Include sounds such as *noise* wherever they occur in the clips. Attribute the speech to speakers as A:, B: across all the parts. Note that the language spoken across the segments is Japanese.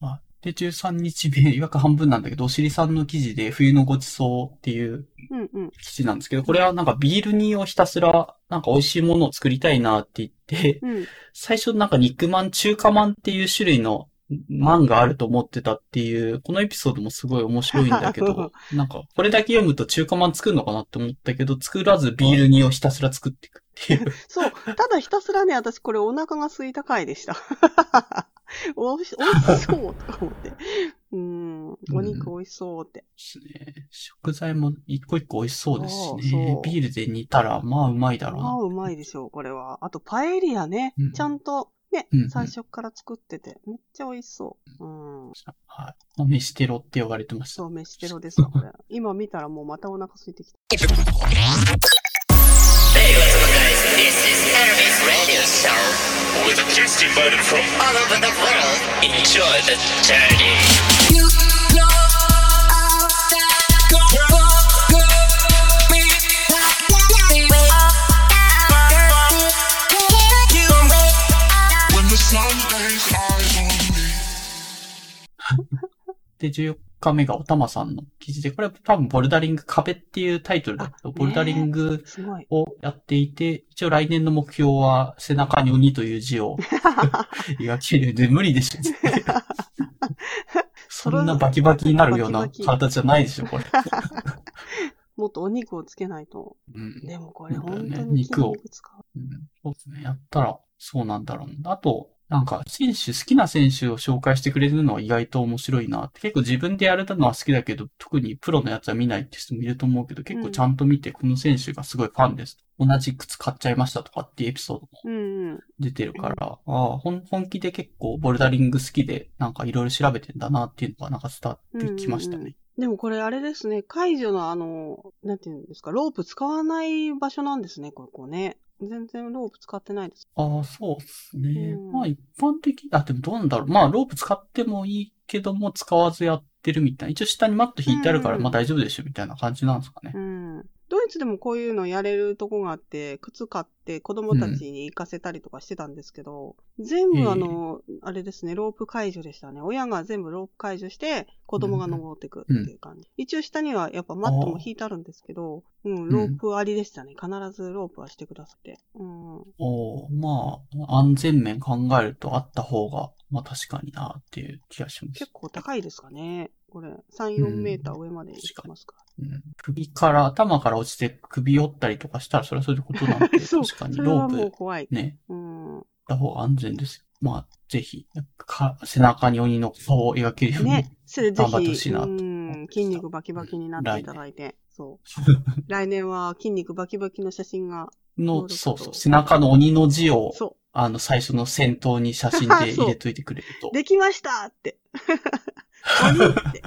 A: あで、13日目、いわく半分なんだけど、おしりさんの記事で冬のごちそうっていう。記事なんですけど、これはなんかビール煮をひたすら、なんか美味しいものを作りたいなって言って、
B: うん。
A: 最初なんか肉まん、中華まんっていう種類のまんがあると思ってたっていう、このエピソードもすごい面白いんだけど、*laughs* なんかこれだけ読むと中華まん作るのかなって思ったけど、作らずビール煮をひたすら作っていくっていう。*laughs*
B: そう。ただひたすらね、私これお腹が空いた回でした。*laughs* おいし、おいしそうとか思って。うん。お肉美味しそうって。
A: ですね。食材も一個一個美味しそうですしねビールで煮たら、まあうまいだろうな。
B: まあ、うまいでしょう、これは。あと、パエリアね。
A: うん
B: ちゃんと、ね、
A: うんうん
B: 最初から作ってて、めっちゃ美味しそう。うん。
A: はい。まあ飯テロって呼ばれてました。
B: そう、飯テロですわ、これ。今見たらもうまたお腹空いてきた。
C: Service Radio Show with a tasty button from all over the world. Enjoy the journey.
D: You know all that. Did you when the sun lays eyes on me.
A: で、14日目がおたまさんの記事で、これは多分ボルダリング壁っていうタイトルだと、
B: あ
A: ボルダリング。をやっていて、一応来年の目標は背中に鬼という字を *laughs* 描けるで無理でしょ。*laughs* そんなバキバキになるような体じゃないでしょ、これ。*laughs*
B: もっとお肉をつけないと。
A: うん
B: でもこれ本当に筋
A: 肉を
B: う。
A: うんそうですね。やったら、そうなんだろうな。あと、なんか、選手、好きな選手を紹介してくれるのは意外と面白いなって。結構自分でやれたのは好きだけど、特にプロのやつは見ないって人もいると思うけど、結構ちゃんと見て、この選手がすごいファンです。同じ靴買っちゃいましたとかっていうエピソードも
B: うんうん。
A: 出てるから、ああ、本本気で結構ボルダリング好きで、なんかいろいろ調べてんだなっていうのがなんか伝わってきましたね。
B: うんうんでもこれあれですね、解除のあの、なんていうんですか、ロープ使わない場所なんですね、ここね。全然ロープ使ってないです。
A: ああ、そうですね。
B: うん
A: まあ一般的、あ、でもどうなんだろう。まあロープ使ってもいいけども使わずやってるみたいな。一応下にマット引いてあるから、
B: うん
A: まあ大丈夫でしょみたいな感じなんですかね。
B: うん。ドイツでもこういうのやれるとこがあって、靴買って子供たちに行かせたりとかしてたんですけど、全
A: ええ
B: 部あの、あれですね、ロープ解除でしたね。親が全部ロープ解除して、子供が登ってくっていう感じ。一応下にはやっぱマットも引いてあるんですけど、うん、ロープありでしたね。必ずロープはしてくださって。うん。
A: おーまあ、安全面考えるとあった方が、まあ確かになっていう気がします。
B: 結構高いですかね。これ、3、4メーター上まで行きますか
A: うん首から、頭から落ちて首折ったりとかしたら、それはそういうことなんで、*laughs* 確かにロープ
B: 怖い。
A: ね、
B: うん。
A: った方が安全ですよ。まあ、ぜひ、か背中に鬼の顔を描けるように。
B: ね。
A: 頑張ってほし
B: ひ、
A: いなと
B: うん、筋肉バキバキになっていただいて。そう。*laughs* 来年は筋肉バキバキの写真が、
A: の、そうそう、背中の鬼の字を、
B: そ
A: あの、最初の先頭に写真で *laughs* 入れといてくれると
B: う。。できましたって。鬼って。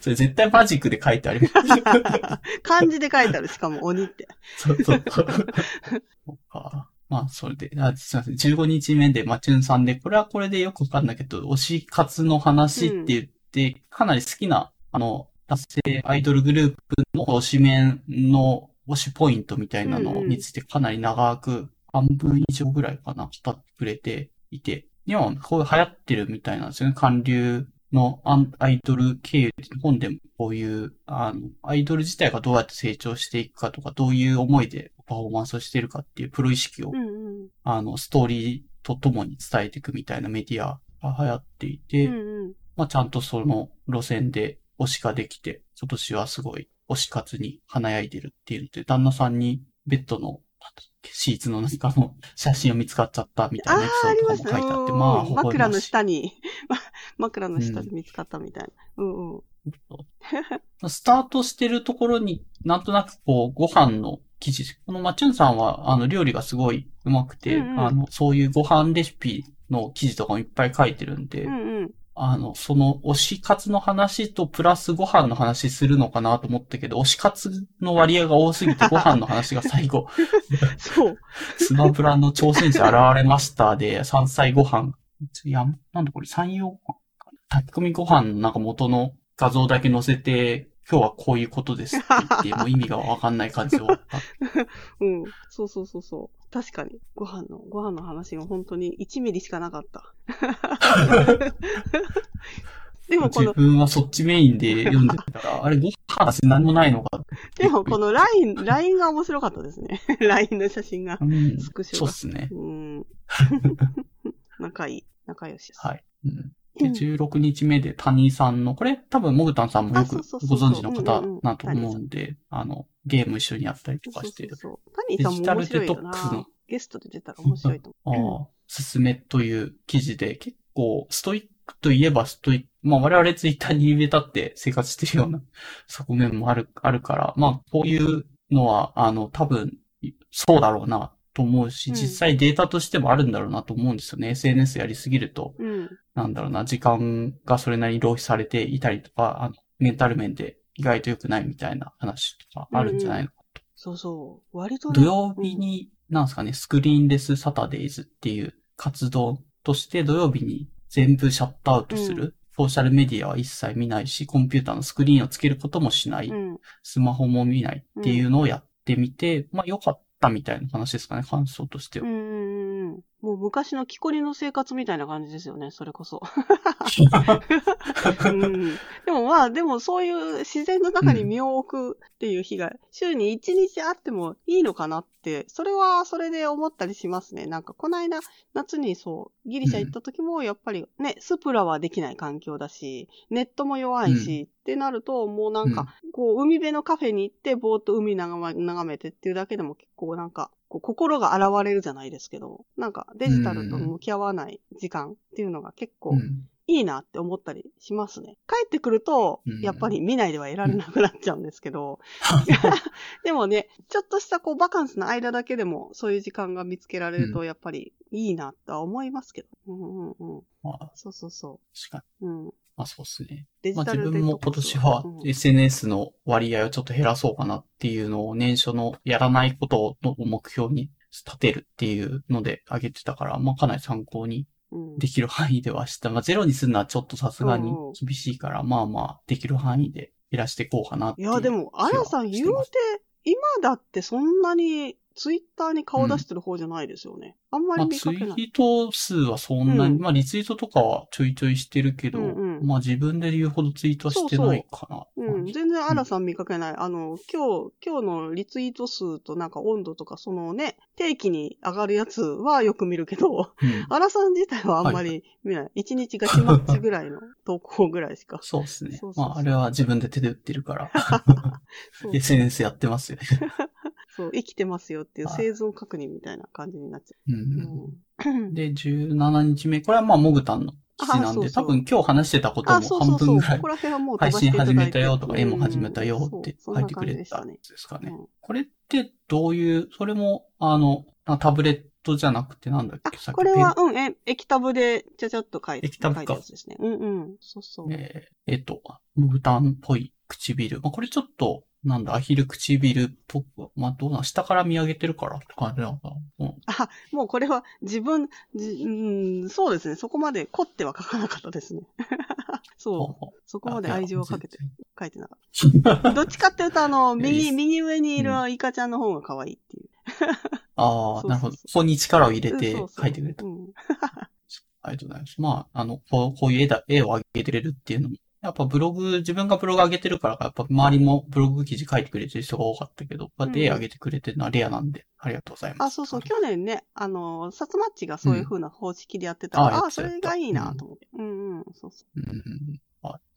A: それ絶対マジックで書いてあります。*laughs*
B: 漢字で書いてある、しかも鬼って。
A: そうそう。そうかまあ、それで、あすいません。15日目で、マチュンさんで、これはこれでよくわかんないけど、推し活の話って言って、かなり好きな、あの、達成アイドルグループの推し面の推しポイントみたいなの
B: うんうん
A: についてかなり長く、半分以上ぐらいかな、語ってくれていて、今、こう流行ってるみたいなんですよね。韓流のアイドル経由で、本でもこういう、あの、アイドル自体がどうやって成長していくかとか、どういう思いでパフォーマンスをしているかっていうプロ意識を、
B: うんうん。
A: あの、ストーリーとともに伝えていくみたいなメディアが流行っていて、
B: うんうん。
A: まあ、ちゃんとその路線で推しができて、今年はすごい推し活に華やいでるっていうので、旦那さんにベッドのシーツの中の写真を見つかっちゃったみたいなエピソードも書いてあって、
B: うん
A: まあ、
B: 枕の下に、ま *laughs* 枕の下で見つかったみたいな。うんうん。
A: スタートしてるところになんとなくこう、ご飯の記事、このマチュンさんは、あの、料理がすごい上手くて、
B: うんうん
A: あの、そういうご飯レシピの記事とかもいっぱい書いてるんで、
B: うんうん。
A: あの、その推し活の話とプラスご飯の話するのかなと思ったけど、推し活の割合が多すぎてご飯の話が最後、*laughs*
B: そう。
A: スマブラの挑戦者現れましたで、山菜ご飯。いや、なんだこれ、山陽ご飯炊き込みご飯のなんか元の画像だけ載せて、今日はこういうことですって言って、もう意味がわかんない感じで終わった。*laughs*
B: うん。そうそうそうそう。確かに。ご飯の、ご飯の話が本当に1ミリしかなかった。*laughs* でもこ
A: 自
B: の、
A: 分はそっちメインで読んでたから、あれ、ご飯の話何もないのか。
B: でもこの LINE、LINE が面白かったですね。*laughs* LINE の写真が
A: う。ん。
B: スクショが
A: そうっ。すね。
B: うん。*laughs* 仲いい。仲良しです。
A: はい。うんで、16日目で谷さんの、これ多分モグタンさんもよくご存知の方
B: うんうんうん
A: だと思うんで、あの、ゲーム一緒にやったりとかしてる。
B: そうそうそう。タニーさんも面白いよ
A: デジタルデトックスの
B: な。ゲストで出たら面白いと思う。*laughs*
A: ああ、すすめという記事で、結構、ストイックといえばストイック、まあ我々ツイッターに入れたって生活してるような *laughs* 側面もある、あるから、まあこういうのは、あの、多分、そうだろうなと思うし、
B: うん
A: 実際データとしてもあるんだろうなと思うんですよね。SNS やりすぎると、
B: うん。
A: なんだろうな、時間がそれなりに浪費されていたりとか、あの、メンタル面で意外と良くないみたいな話とかあるんじゃないのか
B: そうそう。割とね
A: 土曜日に、なんですかね、 Screenless Saturdays っていう活動として土曜日に全部シャットアウトする。ソーシャルメディアは一切見ないし、コンピューターのスクリーンをつけることもしない。
B: うん。
A: スマホも見ないっていうのをやってみて、まあ良かったたみたいな話ですかね、感想としては。
B: うん。もう昔の木こりの生活みたいな感じですよね、それこそ。*laughs* うん、でもまあ、でもそういう自然の中に身を置くっていう日が週に1日あってもいいのかなって、それはそれで思ったりしますね。なんかこの間夏にそう、ギリシャ行った時もやっぱりね、スプラはできない環境だし、ネットも弱いし、ってなるともうなんか、こう海辺のカフェに行ってぼーっと海眺めてっていうだけでも結構なんか、こう心が現れるじゃないですけど、なんかデジタルと向き合わない時間っていうのが結構
A: うん
B: いいなって思ったりしますね。帰ってくると
A: うん、
B: やっぱり見ないではいられなくなっちゃうんですけど、*laughs* でもね、ちょっとしたこうバカンスの間だけでもそういう時間が見つけられるとやっぱりいいなとは思いますけど。うんうんうん。
A: まあ、
B: そうそうそ
A: 確かに。
B: う。うん。
A: まあそうですね。
B: デジタ
A: まあ自分も今
B: ス
A: 年は
B: うん。
A: SNS の割合をちょっと減らそうかなっていうのを年初のやらないことを目標に立てるっていうので上げてたから、まあかなり参考に
B: うん。
A: できる範囲ではした。まあゼロにするのはちょっとさすがに厳しいから、まあまあできる範囲で減らしていこうかなっていう
B: いや、でも、あやさん言うて、今だってそんなにツイッターに顔出してる方じゃないですよね。あんまり
A: まあツイ
B: 見かけない。
A: ート数はそんなに、
B: うん
A: まあリツイートとかはちょいちょいしてるけど、
B: うんうん
A: まあ自分で言うほどツイートはしてないかな。
B: うん、全然アラさん見かけない。あの、今日、今日のリツイート数となんか温度とか、そのね、定期に上がるやつはよく見るけど、
A: うん
B: アラさん自体はあんまり見ない。一、日ガチマッチぐらいの投稿ぐらいしか。
A: そうですね。
B: そうそうそう
A: まああれは自分で手で打ってるから、*laughs*
B: そう
A: SNS やってますよね。
B: そう、生きてますよっていう
A: はい
B: 生存確認みたいな感じになっちゃ
A: う
B: う。
A: ん
B: うん
A: で、17日目、これはまあ、モグタンの記事なんで、
B: あそうそう
A: 多分今日話してたこと
B: あ、
A: も。半分ぐらい
B: ここら辺はもう
A: 配信始めたよとか、
B: うん
A: 絵も始めたよって書いてくれたん
B: で
A: ですかね。
B: うん
A: これってどういう、それも、あの、あタブレットじゃなくてなんだっ
B: あ
A: けさっき
B: これは、うん、え、液タブでちゃちゃっと書いて、
A: 液タブか
B: ですね。うんうん。そうそう。
A: えーえっと、モグタンっぽい唇。まあ、これちょっと、なんだ、アヒル唇っぽく、まあ、どうなん、下から見上げてるからって感じなのかな。うん。
B: あ、もうこれは自分、じうん、そうですね。そこまで凝っては書かなかったですね。*laughs* そう。
A: う。
B: そこまで愛情をかけて書いてなかった。*laughs* どっちかっていうと、あの、右、
A: す
B: 右上にいる
A: う
B: イカちゃんの方が可愛いっていう。
A: ああ、*laughs* なるほど。ここに力を入れて書いてくれた。
B: うん
A: ありがとうございます。まあ、あの、こうこういう絵だ、絵を上げてくれるっていうのも、やっぱブログ、自分がブログ上げてるからか、やっぱ周りもブログ記事書いてくれてる人が多かったけど、こうやって絵上げてくれてるのはレアなんで、ありがとうございます。
B: あ、そうそう。去年ね、あの、サツマッチがそういう風な方式でやってたから、あ
A: うんあやってた
B: それがいいなと思って。うんうん、そうそ
A: うんうんうん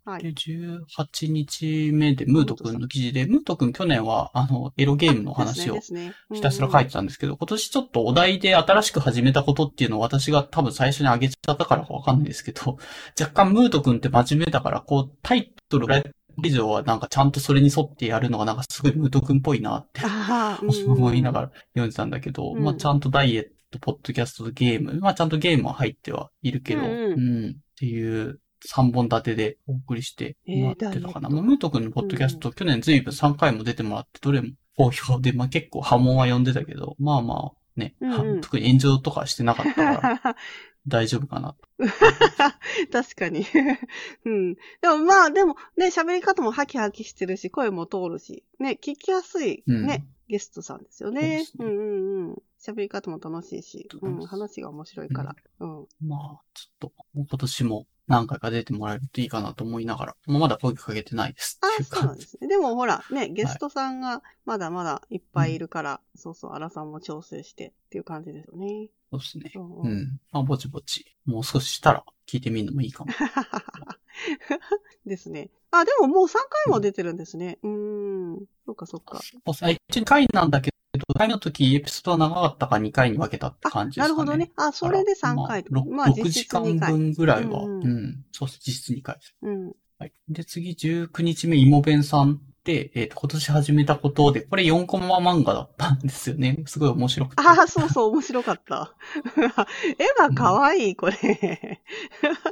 B: う。は
A: で、
B: い。
A: 18日目で、ムート君の記事で、ムート君去年は、あの、エロゲームの話をひたすら書いてたんですけど、今年ちょっとお題で新しく始めたことっていうのを私が多分最初に上げちゃったからかわかんないですけど、*laughs* 若干ムート君って真面目だから、こう、タイトルが以上はなんかちゃんとそれに沿ってやるのがなんかすごいムート君っぽいなって思いながら読んでたんだけど、
B: うん
A: まあちゃんとダイエット、ポッドキャストとゲーム、まあちゃんとゲームは入ってはいるけど、
B: う
A: うん。ん、っていう3本立てでお送りしてもらってたかな。ムート君のポッドキャスト、去年随分3回も出てもらって、どれも好評で、まあ結構波紋は読んでたけど、まあまあね、
B: うんうん
A: 特に炎上とかしてなかったから大丈夫かな。*laughs*
B: 確かに。*laughs* うん。でもまあ、でもね、喋り方もハキハキしてるし、声も通るし、ね、聞きやすい、
A: うん
B: ね、ゲストさんですよ
A: そうで
B: ねうんうんうん。喋り方も楽しいし、うん、話が面白いから。うん。
A: まあ、ちょっと、今年も何回か出てもらえるといいかなと思いながら、まあ、まだ声かけてないです
B: あ
A: っていう
B: そうなん。ですね。でもほら、ね、ゲストさんがまだまだいっぱいいるから、そうそう、アラさんも調整してっていう感じですよね。
A: そうですね。
B: うんうん
A: うん。まあ、ぼちぼち、もう少ししたら聞いてみるのもいいかも。*laughs*
B: ですね。あ、でももう3回も出てるんですね。うーん。そっかそっか。
A: 一応2回なんだけど、1回の時エピソードが長かったから2回に分けたって感じですかね。
B: なるほどね。あ、それで3回と。
A: まあ、6
B: 実質
A: 時間
B: 2回。
A: 分ぐらいは、
B: う
A: うんん、そうです。実質2回です。
B: うん。
A: はい。で、次、19日目、イモベンさんで、えっ、と、今年始めたことで、これ4コマ漫画だったんですよね。*laughs* すごい面白くて。
B: ああ、そうそう、面白かった。*laughs* 絵が可愛い、これ。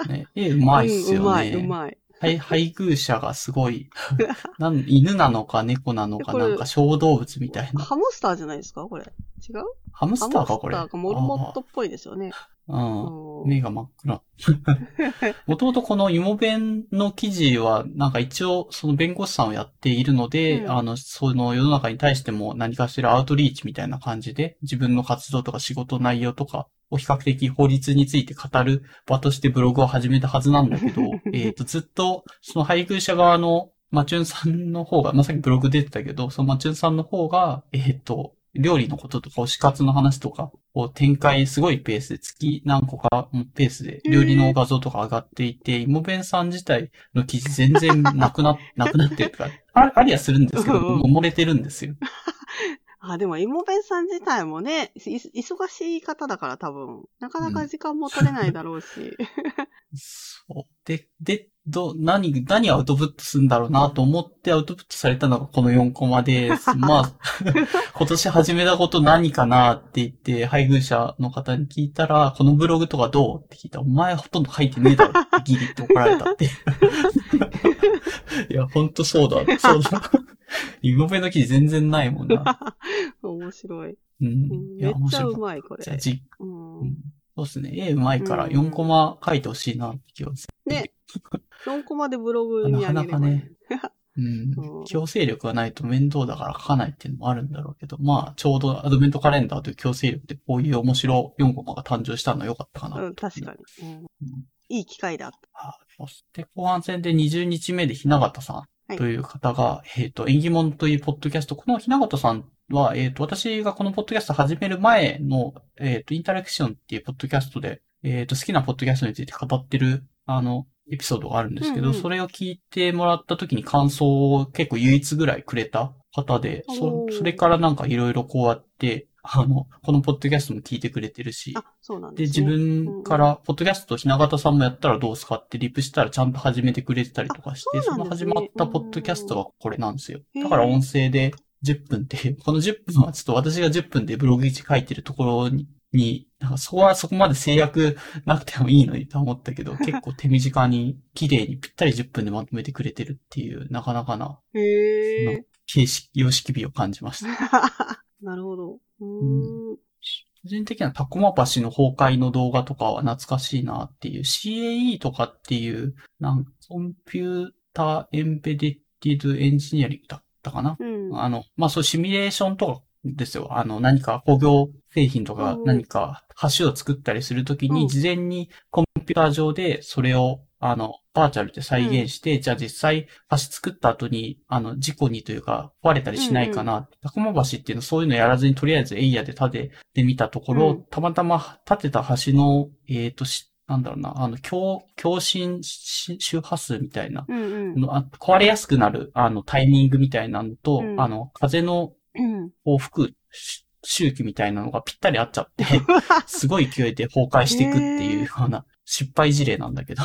A: ね、絵うまいっすよね。
B: うんうまい、うまい。
A: はい、配偶者がすごい、*laughs* なん犬なのか猫なのかなんか小動物みたいな。
B: ハムスターじゃないですか？これ。違う？
A: ハムスターかこれ。
B: ハムスターかモルモットっぽいですよね。
A: うん。
B: うん
A: 目が真っ暗。もともとこのイモ弁の記事は、なんか一応その弁護士さんをやっているので、
B: うん
A: あの、その世の中に対しても何かしらアウトリーチみたいな感じで、自分の活動とか仕事内容とかを比較的法律について語る場としてブログを始めたはずなんだけど、*laughs* えっと、ずっとその配偶者側のマチュンさんの方が、まあ、さっきブログ出てたけど、そのマチュンさんの方が、えっ、と、料理のこととか推し活の話とかを展開すごいペースで月何個かのペースで料理の画像とか上がっていて、イモベンさん自体の記事全然なくな、なくなってるとか、あありはするんですけど、埋もれてるんですよ。*laughs*
B: あ、でも、イモベンさん自体もね、い忙しい方だから多分、なかなか時間も取れないだろうし。
A: そう。で、で、ど、何、何アウトプットするんだろうなと思ってアウトプットされたのがこの4コマで、まあ、*laughs* 今年始めたこと何かなって言って、配偶者の方に聞いたら、このブログとかどうって聞いたら、お前ほとんど書いてねえだろってギリって怒られたって。*laughs* いや、ほんとそうだ。そうだ。イモベの記事全然ないもんな。*laughs*
B: 面白い。
A: う。
B: うんん
A: いや、
B: めっちゃうまい、こ
A: た。じゃあ
B: れ。
A: じ
B: うん
A: うんそうですね。絵うまいから
B: うん
A: 4コマ書いてほしいなって気がする。
B: ね。*laughs* 4コマでブログにあげれば
A: なかなかね *laughs* うん
B: うん。
A: 強制力がないと面倒だから書かないっていうのもあるんだろうけど、まあ、ちょうどアドベントカレンダーという強制力でこういう面白4コマが誕生したのは良かったかな。
B: うん、確かに。うんいい機会だ
A: そして後半戦で20日目でひながたさ
B: はい
A: んという方が、えっ、と、縁起物というポッドキャスト、このひながたさんは、えっ、と、私がこのポッドキャスト始める前の、えっ、と、インタラクションっていうポッドキャストで、えっ、と、好きなポッドキャストについて語ってる、あの、エピソードがあるんですけど、
B: うんうん。
A: それを聞いてもらった時に感想を結構唯一ぐらいくれた方で、そそれからなんかいろいろこうやって、あの、このポッドキャストも聞いてくれてるし、
B: あ、そうなん
A: で、
B: です、
A: 自
B: ね。
A: 分から、ポッドキャストひながたさんもやったらどうすかってリプしたらちゃんと始めてくれてたりとかして、
B: あそ
A: の始まったポッドキャストがこれなんですよ。だから音声で10分って、この10分はちょっと私が10分でブログ1書いてるところに、になんかそこはそこまで制約なくてもいいのにと思ったけど、結構手短に綺麗にぴったり10分でまとめてくれてるっていう、なかなかな。形式、様式美を感じました。*laughs*
B: なるほど。うーん。
A: 個人的にはタコマ橋の崩壊の動画とかは懐かしいなっていう、CAE とかっていう、なんコンピューターエンベディティドエンジニアリングだったかな、
B: うん。
A: あの、まあ、そうシミュレーションとかですよ。あの、何か工業製品とか
B: うん
A: 何か橋を作ったりするとき
B: うん
A: に、事前にコンピューター上でそれを、あの、バーチャルで再現して、じゃあ実際橋作った後に、あの、事故にというか、壊れたりしないかな。タコマ橋っていうのはそういうのやらずに、とりあえずエイヤで建ててみたところ、
B: うん
A: たまたま建てた橋の、えっ、とし、なんだろうな、あの、強、強振し周波数みたいな、
B: うんうん。
A: 壊れやすくなる、あの、タイミングみたいなのと、
B: うん
A: あの、風の
B: うん。
A: を吹くし周期みたいなのがぴったり合っちゃって、*laughs* すごい勢いで崩壊していくっていうような失敗事例なんだけど。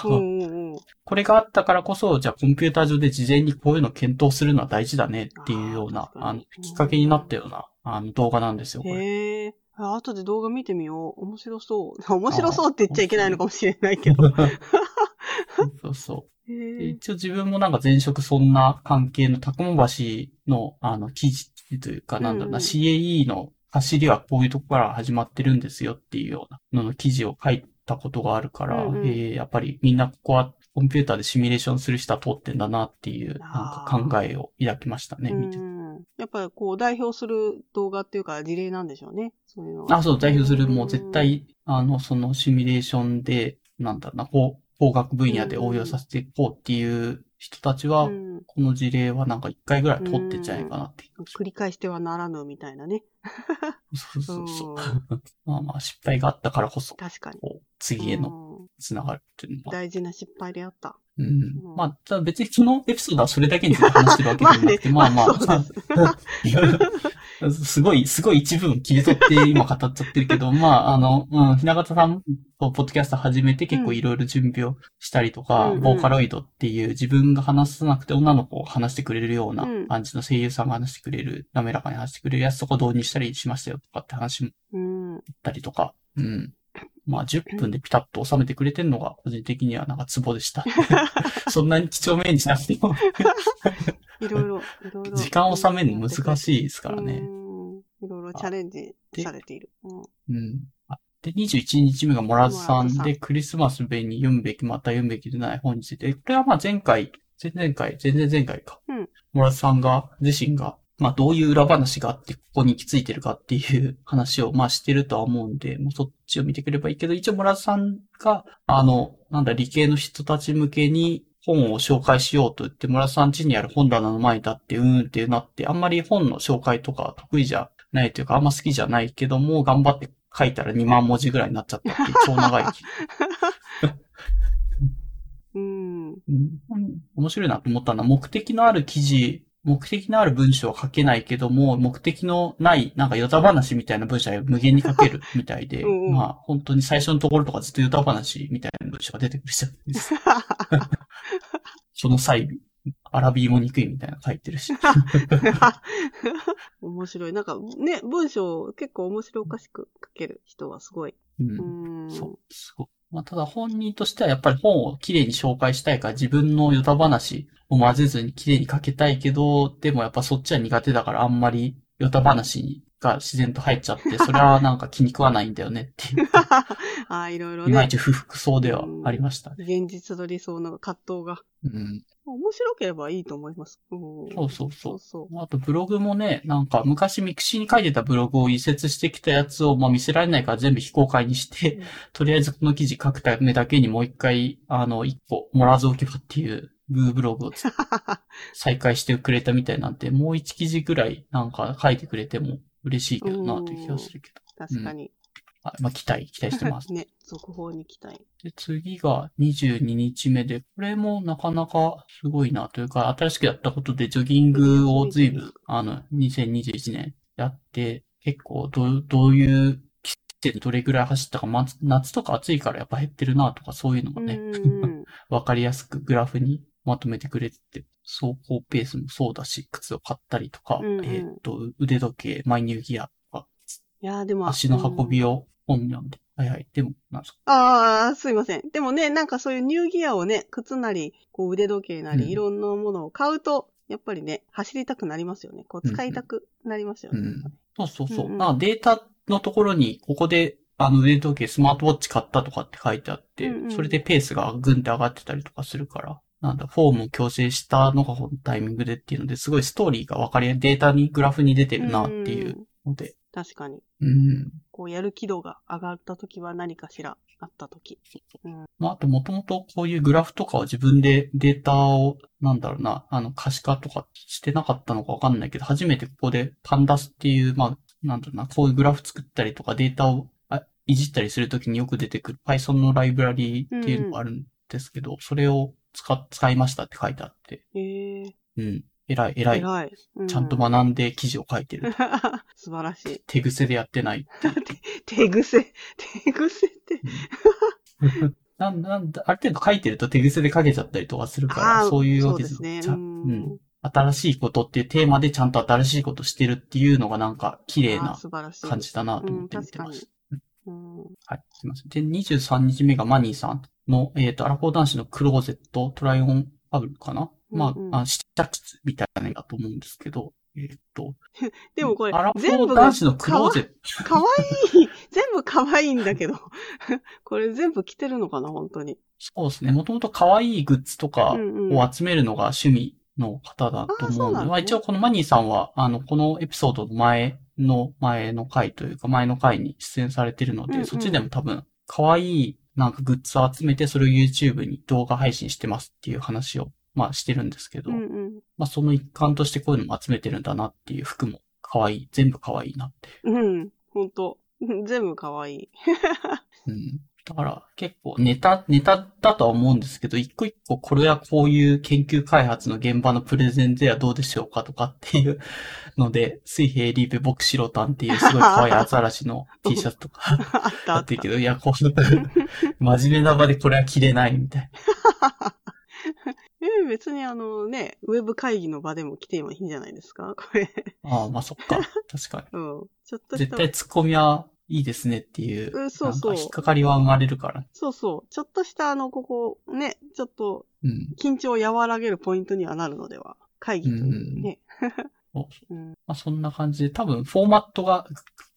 A: これがあったからこそ、じゃあコンピューター上で事前にこういうのを検討するのは大事だねっていうような、あのきっかけになったような、あの、動画なんですよ、これ。
B: あ後で動画見てみよう。面白そう。*laughs* 面白そうって言っちゃいけないのかもしれないけど。*laughs*
A: そうそう。一応自分もなんか前職そんな関係のタコモ橋のあの記事というかなんだろうな、
B: うんうん
A: CAE の走りはこういうとこから始まってるんですよっていうようなのの記事を書いたことがあるから、
B: うんうん
A: えーやっぱりみんなここはコンピューターでシミュレーションする人は通ってんだなっていうなんか考えを抱きましたね、見て。
B: やっぱりこう代表する動画っていうか事例なんでしょうね。そういうのは。
A: あ、そう、代表する、もう絶対、あの、そのシミュレーションで、なんだろうな、こう、工学分野で応用させていこうっていう人たちは、
B: うん
A: この事例はなんか一回ぐらい通ってんじゃないかなっていう。
B: 繰り返してはならぬみたいなね。
A: そうそうそう。
B: うん *laughs*
A: まあまあ失敗があったからこそ、
B: 確かに。
A: 次への
B: うん
A: つながるっていうのは。
B: 大事な失敗であった。
A: うん
B: うん
A: まあ、ただ別にそのエピソードはそれだけに話してるわけでもなくて、*laughs* まあまあ、
B: そうです。
A: ごい、すごい一部分切り取って今語っちゃってるけど、*laughs* まあ、あの、うん、ひながたさんとポッドキャスト始めて結構いろいろ準備をしたりとか、
B: うんうん
A: ボーカロイドっていう自分が話さなくて女の子を話してくれるような
B: うん
A: 感じの声優さんが話してくれる、滑らかに話してくれるやつとか導入したりしましたよとかって話も
B: うん。
A: あったりとか、うん。まあ、10分でピタッと収めてくれてるのが、個人的にはなんかツボでした。*laughs* そんなに几帳面にしなくても、*laughs*
B: いろいろ、いろいろ。
A: 時間を収めるの難しいですからね。
B: うん。いろいろチャレンジされている。うん
A: うん。あで、21日目がモラズさんで、クリスマスべに読むべき、また読むべきでない本について、これはまあ前回、前々回、前々前回か。
B: うん
A: モラズさんが、自身が、まあどういう裏話があって、ここに行き着いてるかっていう話を、まあしてるとは思うんで、もうそっちを見てくればいいけど、一応モラズさんが、あの、なんだ、理系の人たち向けに、本を紹介しようと言って、村田さん家にある本棚の前に立って、うーんってなって、あんまり本の紹介とか得意じゃないというか、あんま好きじゃないけども、頑張って書いたら2万文字ぐらいになっちゃったっていう超長い。*laughs*
B: うん。
A: うん面白いなと思ったのは、目的のある記事、目的のある文章は書けないけども、目的のない、なんかヨタ話みたいな文章は無限に書けるみたいで、
B: うんうん
A: まあ本当に最初のところとかずっとヨタ話みたいな文章が出てくるじゃないですか。その際、アラビーも憎いみたいなの書いてるし。*laughs*
B: 面白い。なんかね、文章を結構面白おかしく書ける人はすごい。
A: うん
B: うん。
A: そう、すごい。まあ、ただ本人としてはやっぱり本をきれいに紹介したいから自分のヨタ話を混ぜずにきれいに書けたいけど、でもやっぱそっちは苦手だからあんまりヨタ話にが自然と入っちゃって、*laughs* それはなんか気に食わないんだよねっていう、*laughs*
B: ああ、いろいろね。
A: いまいち不服そうではありましたね。
B: 現実と理想の葛藤が。
A: うん。
B: 面白ければいいと思います。うん
A: そうそうそ
B: そうう。そう。
A: あとブログもね、なんか昔ミクシーに書いてたブログを移設してきたやつをまあ見せられないから全部非公開にして、とりあえずこの記事書くためだけにもう一回、あの、一個、もらず置き場っていう、 gooブログをつ *laughs* 再開してくれたみたいなんで、もう一記事ぐらいなんか書いてくれても嬉しいけどなという気がするけど。
B: 確かに。
A: あまあ、期待、期待してます。*laughs*
B: ね、続報に期待。
A: で、次が22日目で、これもなかなかすごいなというか、新しくやったことでジョギングを随分、あの、2021年やって、結構どう、どういう季節どれぐらい走ったか、ま夏とか暑いからやっぱ減ってるなとかそういうのがね、
B: うん。*laughs*
A: わかりやすくグラフにまとめてくれてて、走行ペースもそうだし、靴を買ったりとか、
B: うんうん
A: えーっと、腕時計、マイニューギアとか、
B: いやーでも。
A: 足の運び
B: を。
A: を本読んで、はいはい、でも、なんですか？
B: ああ、すいません。でもね、なんかそういうニューギアをね、靴なり、こう腕時計なり、
A: うん
B: いろんなものを買うと、やっぱりね、走りたくなりますよね。こう使いたくなりますよね。
A: うんそうそうそう。
B: うんうん
A: データのところに、ここで、あの腕時計、スマートウォッチ買ったとかって書いてあって、
B: うんうん
A: それでペースがぐんって上がってたりとかするから、なんだ、フォームを矯正したのがこのタイミングでっていうので、すごいストーリーがわかりやすい、データにグラフに出てるなっていうので、
B: 確かに。
A: うん。
B: こう、やる気度が上がった時は何かしらあった時。うん。
A: まあ、あと、もともとこういうグラフとかを自分でデータを、なんだろうな、あの、可視化とかしてなかったのかわかんないけど、初めてここでパンダスっていう、まあ、なんだろうな、こういうグラフ作ったりとかデータをあいじったりするときによく出てくる Python のライブラリーっていうのがあるんですけど、それを使っ、使いましたって書いてあって、
B: ええ
A: うん。偉い、偉い。
B: 偉い。う
A: ちゃんと学んで記事を書いてる。*laughs*
B: 素晴らしい。*laughs*
A: 手癖でやってない。*laughs*
B: 手癖。手癖って。
A: なん、なんだ、ある程度書いてると手癖で書けちゃったりとかするから、
B: ー
A: そういうわけ
B: ですね。うん
A: うん。新しいことっていうテーマでちゃんと新しいことしてるっていうのがなんか綺麗な
B: 素晴らしい。
A: 感じだなと
B: うん、
A: 思って見てます。。
B: うん。
A: はい、すいません。で、23日目がマニーさんの、えっ、と、アラフォー男子のクローゼット、トライオンパブルかな、ま
B: うんうん
A: あ、あ、試着室みたいなのだと思うんですけど、えっ、と、*laughs*
B: でもこれ
A: アラ、フォ
B: 全部
A: 男子のクローゼット、
B: かわいい。*laughs* 全部かわいいんだけど。*laughs* これ全部着てるのかな、本当に。
A: そうですね。もともと可愛いグッズとかを集めるのが趣味の方だと思うんで、まあ一応このマニーさんは、あの、このエピソードの前の、前の回というか、前の回に出演されてるので、
B: うんうん
A: そっちでも多分、可愛いなんかグッズを集めて、それを YouTube に動画配信してますっていう話を、まあしてるんですけど、
B: うんうん。
A: まあその一環としてこういうのも集めてるんだなっていう服も可愛い、全部可愛いなって。
B: うん。ほんと。全部可愛い。
A: うん。だから結構ネタ、ネタだとは思うんですけど、一個一個これはこういう研究開発の現場のプレゼンではどうでしょうかとかっていうので、水平リーベボクシロタンっていうすごい可愛いアザラシの T シャツとか
B: あったあった
A: あってる。けど、いや、こう、真面目な場でこれは着れないみたい *laughs*
B: えー別にあのね、ウェブ会議の場でも来てもいいんじゃないですか？これ。
A: な。ああ、まあそっか。確かに。*laughs*
B: うん。ちょっとし
A: 絶
B: た、
A: 対ツッコミはいいですねっていう、
B: うんそうそう
A: 引っかかりは生まれるから。
B: そうそう。ちょっとしたあの、ここ、ね、ちょっと
A: うん。
B: 緊張を和らげるポイントにはなるのでは。会議というね。
A: そう *laughs*
B: うん。
A: まあそんな感じで、多分フォーマットが、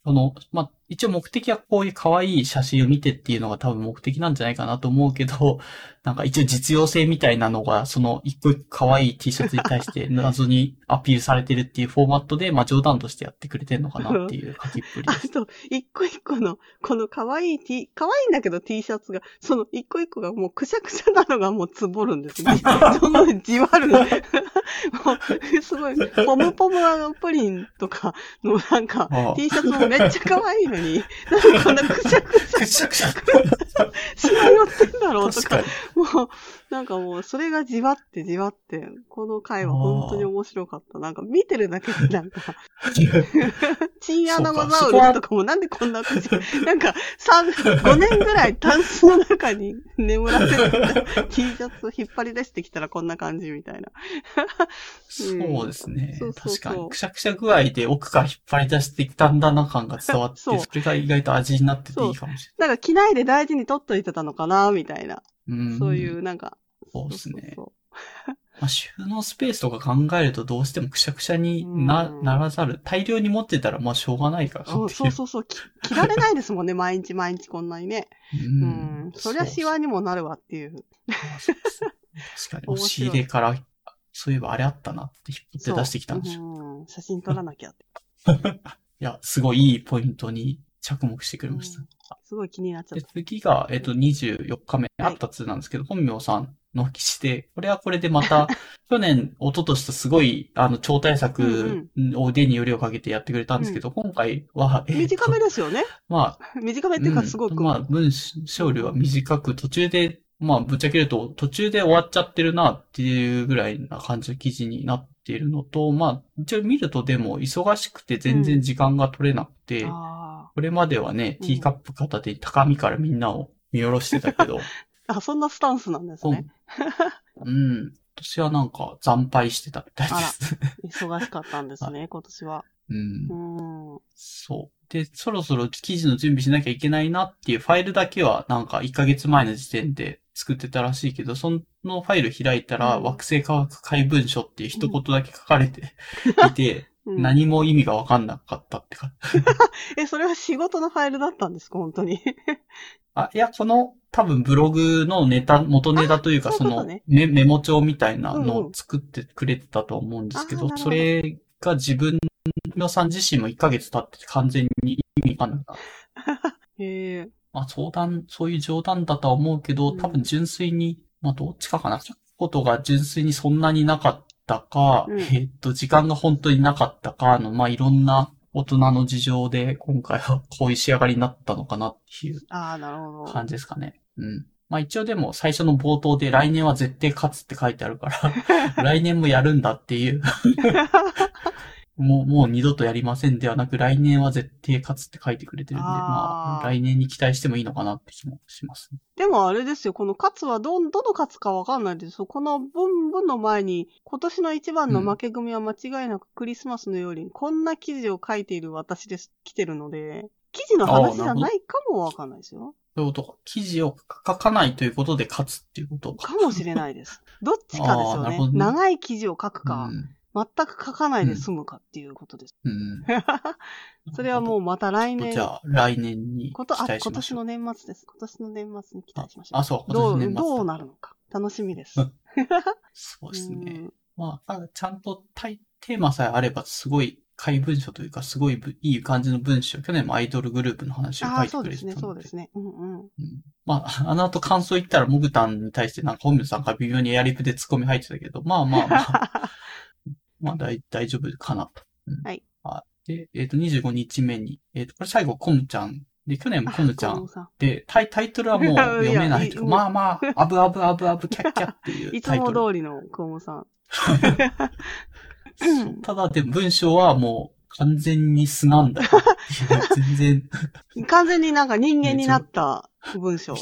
A: その、まあ一応目的はこういう可愛い写真を見てっていうのが多分目的なんじゃないかなと思うけど、*laughs* なんか一応実用性みたいなのが、その一個一個可愛い T シャツに対して *laughs* 謎にアピールされてるっていうフォーマットで、まあ冗談としてやってくれてるのかなっていう書きっぷり
B: あ
A: です。*laughs*
B: と、一個一個の、この可愛い T、可愛いんだけど T シャツが、その一個一個がもうくしゃくしゃなのがもうつぼるんですね。そのじわる。もう、すごい、ポムポムプリンとかのなんか
A: ああ
B: T シャツもめっちゃ可愛いのに、なんでこんなくしゃくしゃ
A: くしゃくしゃ。
B: しまよってんだろうとか。もう、なんかもう、それがじわってじわって、この回は本当に面白かった。なんか見てるだけでなんか、チンアナゴザウルスとかもなんでこんな口、なんか、三5年ぐらいタンスの中に *laughs* 眠らせてた T シャツ引っ張り出してきたらこんな感じみたいな。
A: そうですね
B: そう。そうそう
A: 確かに。くしゃくしゃ具合で奥から引っ張り出してきたんだな感が伝わって、
B: そ
A: そうれが意外と味になってていいかもし
B: なんか着ないで大事に取っといてたのかなみたいな。
A: れない。ん
B: そういう、なんか。
A: そうですね
B: そ
A: まあ、収納スペースとか考えるとどうしてもくしゃくしゃにな、
B: うん
A: ならざる。大量に持ってたらまあしょうがないから
B: う
A: ってい
B: そうそうそう。き着られないですもんね、*laughs* 毎日毎日こんなにね。
A: う
B: うんん。そりゃシワにもなるわっていう。
A: そうそう確かに。*laughs* 押し入れから、そういえばあれあったなって引っ張って出してきたんでしょ。
B: うん。写真撮らなきゃって。*laughs*
A: いや、すごいいいポイントに着目してくれました。
B: すごい気になっちゃっ
A: で
B: た。
A: 次が、えっと、24日目、
B: はい
A: あった2なんですけど、本名さんの騎士で、これはこれでまた、*laughs* 去年、一昨年とすごい、あの、超大作を腕によりをかけてやってくれたんですけど、今回は、えっと
B: 短めですよね。
A: まあ、
B: 短めっていうかすごく。
A: うんまあ、文章量は短く、途中で、まあ、ぶっちゃけると、途中で終わっちゃってるなっていうぐらいな感じの記事になっているのと、まあ、一応見るとでも、忙しくて全然時間が取れなくて、
B: あ
A: これまではね、
B: うん
A: ティーカップ片手に高みからみんなを見下ろしてたけど、
B: あ。*laughs* あ、そんなスタンスなんですね。
A: うん。私はなんか惨敗してたみたいです。
B: 忙しかったんですね、*laughs* 今年は。
A: うん
B: う。ん。
A: そう。で、そろそろ記事の準備しなきゃいけないなっていうファイルだけはなんか1ヶ月前の時点で作ってたらしいけど、そのファイル開いたら、
B: うん
A: 惑星科学怪文書っていう一言だけ書かれて *laughs* いて、
B: うん
A: 何も意味がわかんなかったってか。*laughs*
B: え、それは仕事のファイルだったんですか？本当に。*laughs*
A: あ、いや、この多分ブログのネタ、元ネタというか、その
B: ね
A: メメモ帳みたいなの
B: うんうん
A: を作ってくれてたと思うんですけど、
B: あなるほど
A: それが自分のさん自身も1ヶ月経ってて完全に意味がなかった。
B: へえ。
A: まあ相談、そういう冗談だとは思うけど、
B: うん
A: 多分純粋に、まあどっちかかな。ことが純粋にそんなになかったか、
B: うん
A: えーっと、時間が本当になかったかの、まあいろんな大人の事情で今回はこういう仕上がりになったのかなっていう
B: ああ、なるほど。
A: 感じですかね。うん。まあ一応でも最初の冒頭で来年は絶対勝つって書いてあるから、*laughs* 来年もやるんだっていう、*laughs* もう、もう二度とやりませんではなく、来年は絶対勝つって書いてくれてるんで、
B: あー
A: まあ来年に期待してもいいのかなって気もしますね。
B: でもあれですよ、このカツはど、どのカツかわかんないですよ。この文、文の前に、今年の一番の負け組は間違いなくクリスマスのように、こんな記事を書いている私です、来てるので、記事の話じゃないかもわかんないですよ。
A: そういうことか。記事を書かないということで勝つっていうことか。
B: かもしれないです。どっちかです
A: あー
B: よね。
A: なるほどね
B: 長い記事を書くか、
A: うん。
B: 全く書かないで済むかっていうことです。
A: うん。*laughs*
B: それはもうまた来年
A: じ、ゃあ、来年に期
B: こと、あ。今年の年末です。今年の年末に期待しましょう。
A: あ、そう、今
B: どう、
A: 年の年末だ
B: どうなるのか。楽しみです。*laughs*
A: そうですね。まあ、あちゃんとタイテーマさえあれば、すごい、怪文書というか、すごいぶいい感じの文章。去年もアイドルグループの話を書いて
B: そうですね、
A: くれてたの
B: そうですね。うんうん。
A: うんまあ、あの後感想言ったら、モグタンに対してなんか本名さんが微妙にやりプで突っ込み入ってたけど、まあまあまあ、*laughs* まあ大大丈夫かなと。うん
B: はい。
A: で、えっ、と、25日目に、えっ、と、これ最後、コムちゃん。で、去年もコムちゃん。で、タイタイトルはもう *laughs* 読めないとまあまあ、アブアブアブアブキャッキャっていう
B: いつ
A: タイトル。*laughs*
B: も通りのクオモさん。*laughs*
A: ただ、でも文章はもう完全に素なんだよ。全然
B: 完全になんか人間になった文章。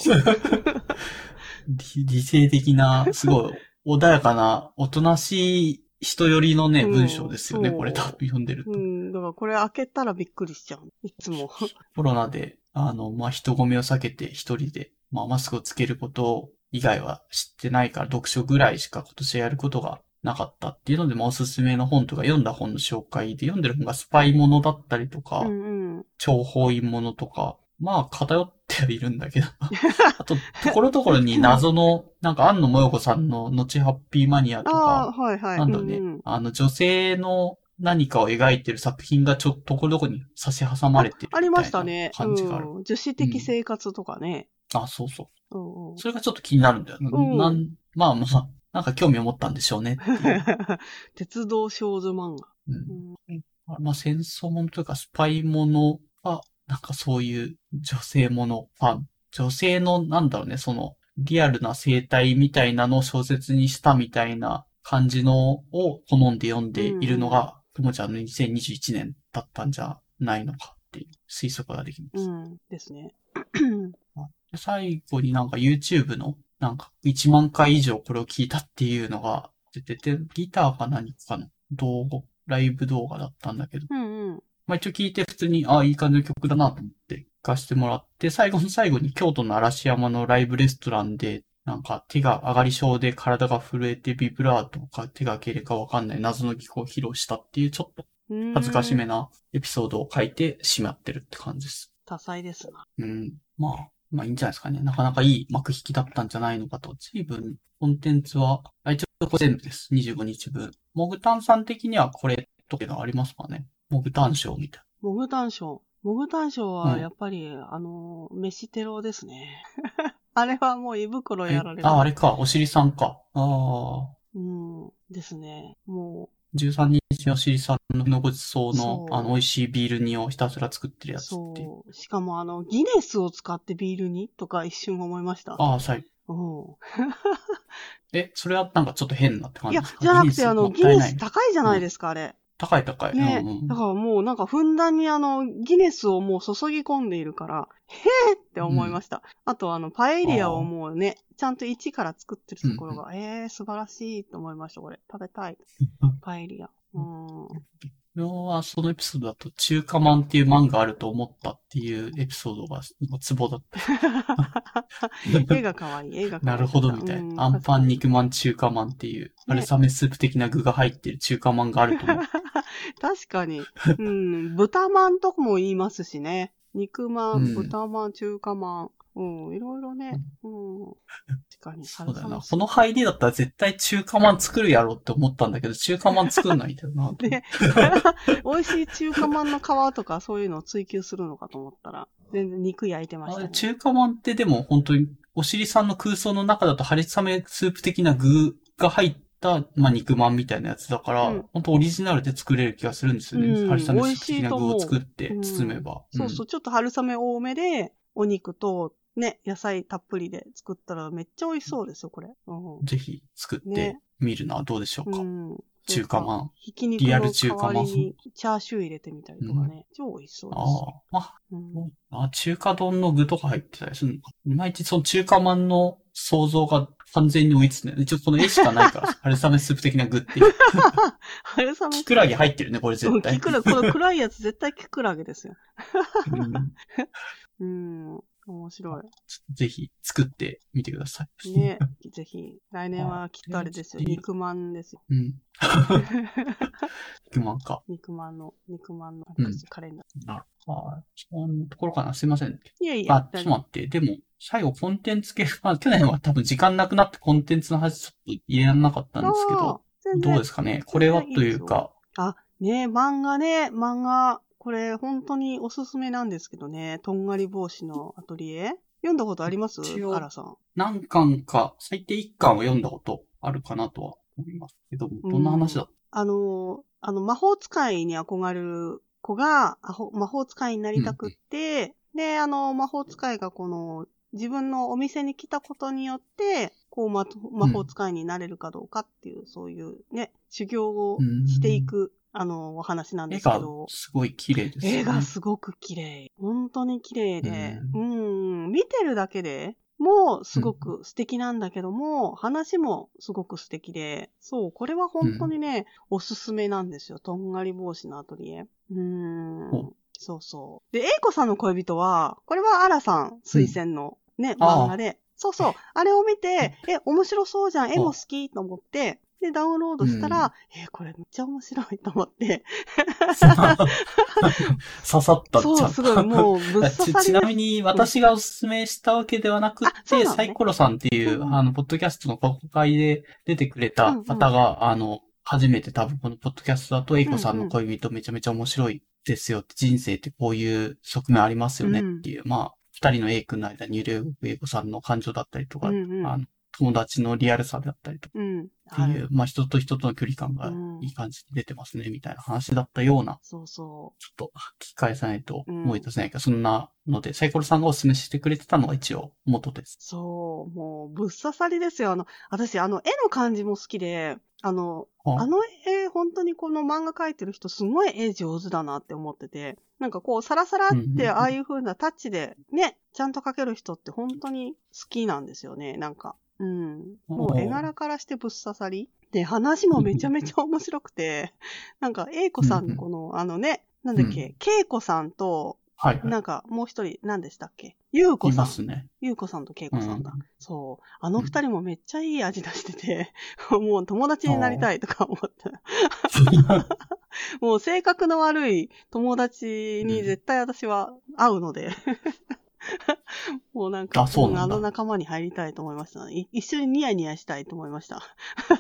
A: 理理性的な、すごい穏やかな、おとなしい人寄りのね、
B: うん
A: 文章ですよね、
B: そう
A: これ多分読んでると。
B: うん、だからこれ開けたらびっくりしちゃう。いつも。*laughs*
A: コロナで、あの、まあ、人混みを避けて一人で、まあ、マスクをつけること以外は知ってないから、読書ぐらいしか今年やることがなかったっていうので、まあ、おすすめの本とか読んだ本の紹介で、読んでる本がスパイものだったりとか、
B: うんうん。
A: 諜報員ものとか、まあ、偏ってはいるんだけど。*laughs* あと、ところどころに謎の、なんか、安野もよこさんの後ハッピーマニアとか、
B: はいはい。
A: なんだね、
B: うんうん
A: あの、女性の何かを描いてる作品がちょっと、ところどころに差し挟まれてる
B: ありましたね。
A: 感じがある。
B: うん。女子的生活とかね。
A: あ、そうそう。
B: うんうん
A: それがちょっと気になるんだよ。
B: うん
A: なんまあまあ、なんか興味を持ったんでしょうねう。*laughs*
B: 鉄道少女漫画。
A: うん
B: うん
A: まあ戦争ものというかスパイものは、なんかそういう女性ものファン。女性の、なんだろうね、その、リアルな生態みたいなのを小説にしたみたいな感じのを好んで読んでいるのが、ともちゃんの2021年だったんじゃないのかっていう推測ができます。
B: うん。ですね。
A: で最後になんか YouTube のなんか1万回以上これを聞いたっていうのが出てて、ギターか何かの動画、ライブ動画だったんだけど、
B: うんうん。
A: まあ一応聞いて普通に、ああ、いい感じの曲だなと思って聞かせてもらって、最後の最後に京都の嵐山のライブレストランで、なんか手が上がり症で体が震えてビブラートか手がけれかわかんない謎の技巧を披露したっていうちょっと
B: うん
A: 恥ずかしめなエピソードを書いてしまってるって感じです。
B: 多彩ですな。
A: うん。まあ、まあいいんじゃないですかね。なかなかいい幕引きだったんじゃないのかと。随分、コンテンツは、あ、一応全部です。25日分。モグタンさん的にはこれとかありますかね？モグタン賞みたい
B: モグタンショー。モグタンショー
A: うん
B: はやっぱり、あの、飯テロですね。*laughs* あれはもう胃袋
A: な。
B: やられる。
A: あ、あれか。お尻さんか。ああ。
B: うん。ですね。も
A: 13日のお尻さんのごちそうのあの、美味しいビール煮をひたすら作ってる
B: う、
A: やつっていう。
B: そう。しかもあの、ギネスを使ってビールにとか一瞬思いました。
A: ああ、はい。
B: うん。*laughs*
A: え、それはなんかちょっと変なって感
B: いや
A: じです、か？
B: じゃなくてあの、ギネス
A: 高
B: 高いじゃないですか、あれ。
A: 高い高い。
B: ね。
A: うんうん
B: だからもうなんかふんだんにあの、ギネスをもう注ぎ込んでいるから、へえって思いました。あとあの、パエリアをもうね、ちゃんと一から作ってるところが、ええ素晴らしいと思いました、これ。食べたい。*laughs* パエリア。うん。
A: 自分はそのエピソードだと中華マンっていう漫画あると思ったっていうエピソードがツボだった。*laughs*
B: 絵が可愛い、絵が可愛い。
A: なるほどみたいな。アンパン肉まん中華まんっていう、春雨スープ的な具が入ってる中華まんがあると思う。*laughs*
B: 確かに。うん。豚まんとかも言いますしね。肉まん豚まん、中華まん。うん。いろいろね。うん。確かに。
A: そうだよな。この入りだったら絶対中華まん作るやろって思ったんだけど、中華まん作んないんだよな。
B: で *laughs* *laughs* 美味しい中華まんの皮とかそういうのを追求するのかと思ったら、全然肉焼いてましたね。
A: 中華まんってでも本当に、お尻さんの空想の中だと春雨スープ的な具が入った、まあ、肉まんみたいなやつだから、
B: うん
A: 本当オリジナルで作れる気がするんですよね。
B: うん
A: 春雨スープ的な具を作って包めば。
B: そうそう、ちょっと春雨多めで、お肉と、ね、野菜たっぷりで作ったらめっちゃ美味しそうですよ、これ。うん
A: うんぜひ作って
B: ね
A: みるのはどうでしょうか？
B: うん。
A: 中華まん。
B: ひき肉
A: リア
B: の代
A: ル中華まん
B: わりにチャーシュー入れてみたりとかね。超美味しそうです。
A: ああ、まあ、
B: うん
A: あ、中華丼の具とか入ってたりするのか。いまいちその中華まんの想像が完全に追いつくね。一応この絵しかないから、*laughs* 春雨スープ的な具っていう。
B: 春雨
A: キクラゲ入ってるね、これ絶対。
B: キクラゲ、この暗いやつ絶対キクラゲですよ。
A: うん *laughs*
B: うん。面白
A: ぜひ作ってみてください。
B: い。ね。*laughs* ぜひ。来年はきっとあれですよ。
A: あ
B: 肉まんですよ。
A: うん。*laughs* 肉まんか。
B: 肉まんの、肉まんの
A: うん
B: カレンダ
A: なるほど。あそんなところかな。すいません。
B: ー。いやいや。
A: あ、ちょっと待って。でも、最後コンテンツ系、*laughs* まあ、去年は多分時間なくなってコンテンツの話ちょっと入れられなかったんですけど、どうですかねこれはというか、
B: あ、ね漫画ね、漫画、これ本当におすすめなんですけどね、とんがり帽子のアトリエ。読んだことあります？アラさん。
A: 何巻か、最低1巻は読んだことあるかなとは思いますけど、どんな話だ？
B: あの、あの、魔法使いに憧れる子が、魔法使いになりたくって、で、あの、魔法使いがこの、自分のお店に来たことによって、こう、ま、魔法使いになれるかどうかっていう、そういうね、修行をしていく、あの、お話なんですけど。
A: すごい綺麗ですよね。
B: 絵がすごく綺麗。本当に綺麗で、うん、見てるだけでもうすごく素敵なんだけども、話もすごく素敵で、そう、これは本当にね、おすすめなんですよ。とんがり帽子のアトリエ。うーん
A: お。
B: そうそう。で、英子さんの恋人は、これはアラさん推薦のね、漫画で、そうそう、あれを見て、え、面白そうじゃん、絵も好きと思って、で、ダウンロードしたら、え、これめっちゃ面白いと思って、*laughs*
A: 刺さった
B: そう、
A: ちゃん
B: すごい、もう、ぶっ刺さ *laughs*
A: ち
B: りで
A: ちなみに、私がおすすめしたわけではなくて、
B: ね。
A: サイコロさんっていう、
B: うん。うん
A: あの、ポッドキャストの公開で出てくれた方が、あの、初めて多分このポッドキャストだと、エイコさんの恋人めちゃめちゃ面白いですよって、人生ってこういう側面ありますよねっていう、まあ、二人の A 君の間にいるエイコさんの感情だったりとか、
B: うんうん。
A: あの友達のリアルさだったりとか
B: うん。
A: っていう、まあ人と人との距離感が
B: うん
A: いい感じで出てますね、みたいな話だったような
B: そうそ
A: ちょっと聞き返さないと思い出せないか、そんなので、サイコロさんがお勧めしてくれてたのが一応元です
B: う。。そう、もう、ぶっ刺さりですよ。あの、私、あの、絵の感じも好きで、あの、
A: あ
B: あの絵、本当にこの漫画描いてる人、すごい絵上手だなって思ってて、なんかこう、サラサラって、
A: うんうんうん
B: ああいう風なタッチで、ね、ちゃんと描ける人って本当に好きなんですよね、なんか。うん。もう絵柄からしてぶっ刺さり。で、話もめちゃめちゃ面白くて、*laughs* なんか、英子さんのこの、あのね、なんだっけ、恵子さんと、
A: はい、はい。
B: なんか、もう一人、何でしたっけ？ゆうこ
A: い
B: さん。
A: ますね。
B: ゆうこさんとけいこさんだ。
A: うん
B: そう。あの二人もめっちゃいい味出してて、*laughs* もう友達になりたいとか思って。*laughs* もう性格の悪い友達に絶対私は会うので。*laughs* もうなんか、
A: あそうなん
B: の仲間に入りたいと思いました、い一緒にニヤニヤしたいと思いました。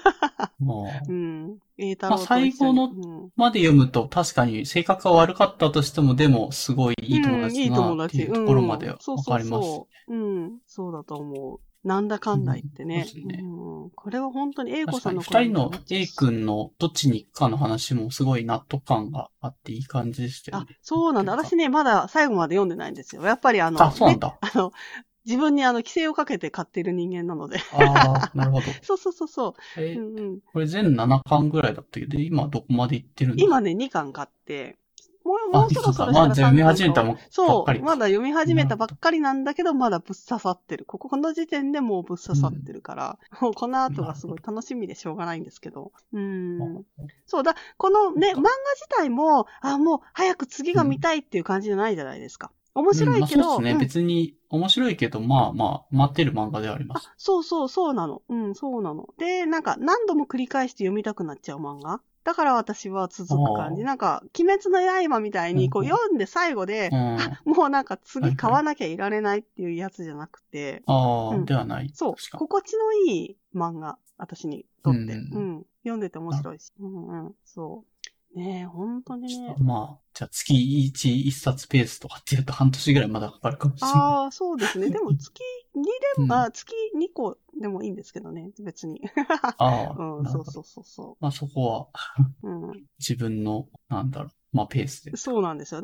B: *laughs*
A: もう
B: うん。
A: まあ最後のまで読むと確かに性格が悪かったとしても、でもすごいいい友達だなって。いうところまでわ
B: うん
A: かります。
B: そうそうそう。うん。そうだと思う。なんだかんだ言ってね。
A: うんね
B: うん、これは本当に英子さんの
A: 二人の A 君のどっちに行くかの話もすごい納得感があっていい感じでしたよ
B: あ
A: ね。、
B: そうなんだ。私ね、まだ最後まで読んでないんですよ。やっぱりあの、
A: あ、そうなん
B: ね
A: だ。
B: あの、自分にあの、規制をかけて買っている人間なので。
A: ああ、なるほど。*laughs*
B: そうそうそうそう。
A: え
B: うんうん、
A: これ全7巻ぐらいだったけど、今どこまで行ってるんだ
B: 今ね、2巻買って、もう、
A: あ
B: もうそろそろ
A: ま読み始めた
B: そう、
A: っかりか。
B: まだ読み始めたばっかりなんだけど、まだぶっ刺さってる。ここ、この時点でもうぶっ刺さってるから、もう *laughs* この後がすごい楽しみでしょうがないんですけど。うん。そうだ、このね、漫画自体も、あ、もう早く次が見たいっていう感じじゃないじゃないですか。面白いけど、
A: うんまあそうですね。
B: うん
A: 別に面白いけど、まあまあ、待ってる漫画ではあります。
B: そうそう、そうなの。うん、そうなの。で、なんか何度も繰り返して読みたくなっちゃう漫画。だから私は続く感じ。なんか、鬼滅の刃みたいに、こう読んで最後で
A: う、ん。*laughs*
B: もうなんか
A: はい
B: 次買わなきゃいられないっていうやつじゃなくて、
A: ああ、
B: うん
A: ではない。
B: そう、心地のいい漫画、私にとって。う
A: うんん、
B: 読んでて面白いし。うんうん、そう。ねえ、本当にね。
A: まあ、じゃあ月1、一冊ペースとかっていうと半年ぐらいまだかかるかもしれない。
B: ああ、そうですね。でも月2でも、
A: うん
B: あ月2個でもいいんですけどね、別に。*laughs*
A: ああ、
B: うん、そうそうそうそ
A: まあそこは
B: う。うん。
A: 自分の、なんだろう、まあペースで。
B: そうなんですよ。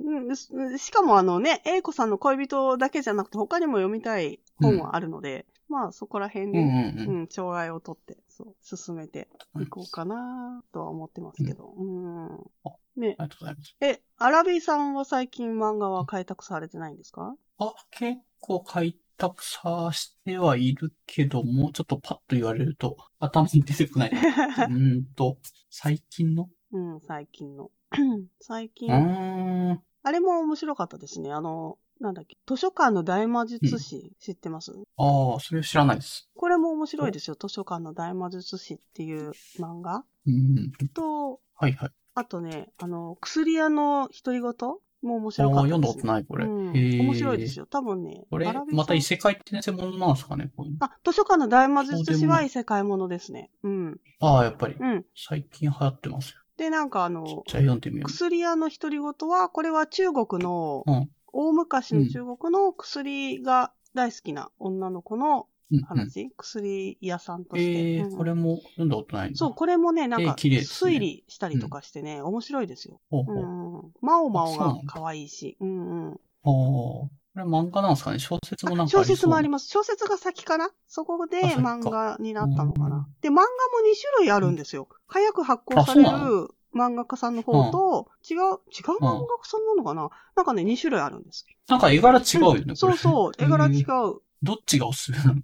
B: しかもあのね、英子さんの恋人だけじゃなくて他にも読みたい本はあるので、まあそこら辺で、
A: うんうん
B: う
A: うん。
B: ん、寵愛を取って、そう、進めていこうかなとは思ってますけど。うん。ね、
A: ありがとうございます。
B: え、アラビーさんは最近漫画は開拓されてないんですか？
A: あ、結構開拓さしてはいるけども、ちょっとパッと言われると頭に出てこない。*laughs* うーんと、最近の？
B: うん、最近の。*clears throat* 最
A: う
B: 近。あれも面白かったですね。あの、なんだっけ、図書館の大魔術師、知ってます？
A: ああ、それ知らないです。
B: これも面白いですよ。図書館の大魔術師っていう漫画
A: うん。
B: と、
A: はいはい。
B: あとね、あの、薬屋の独り言もう面白かったです、ね。
A: 読んだことない、これ。
B: うん。面白いですよ。多分ね。
A: これまた異世界って専門なんですかね、こういうの。
B: あ、図書館の大魔術師はい異世界ものですね。うん。
A: ああ、やっぱり。
B: うん。
A: 最近流行ってますよ。
B: で、なんかあの、
A: じゃあ読んでみよ
B: 薬屋の独り言は、これは中国の、
A: うん
B: 大昔の中国の薬が大好きな女の子の
A: う。うん、うん。
B: 話、薬屋さんとして。
A: ええ
B: うん
A: これも読んだことないな
B: そう、これもね、なん
A: え
B: か、推理したりとかしてね、面白いですよ。
A: ほうほう。
B: うんうん。マオマオが可愛いし。うんうん。
A: これ漫画なんですかね？小説もなんか
B: 小説もあり
A: ま
B: ます。小説が先かな？そこで漫画になったのか
A: うん
B: な。で、漫画も2種類あるんですよ。早く発行される漫画家さんの方と、違う、違う漫画家さんなのかな？なんかね、2種類あるんです。
A: なんか絵柄違うよね、これ。
B: そうそう、絵柄違う。
A: どっちがおすすめなの？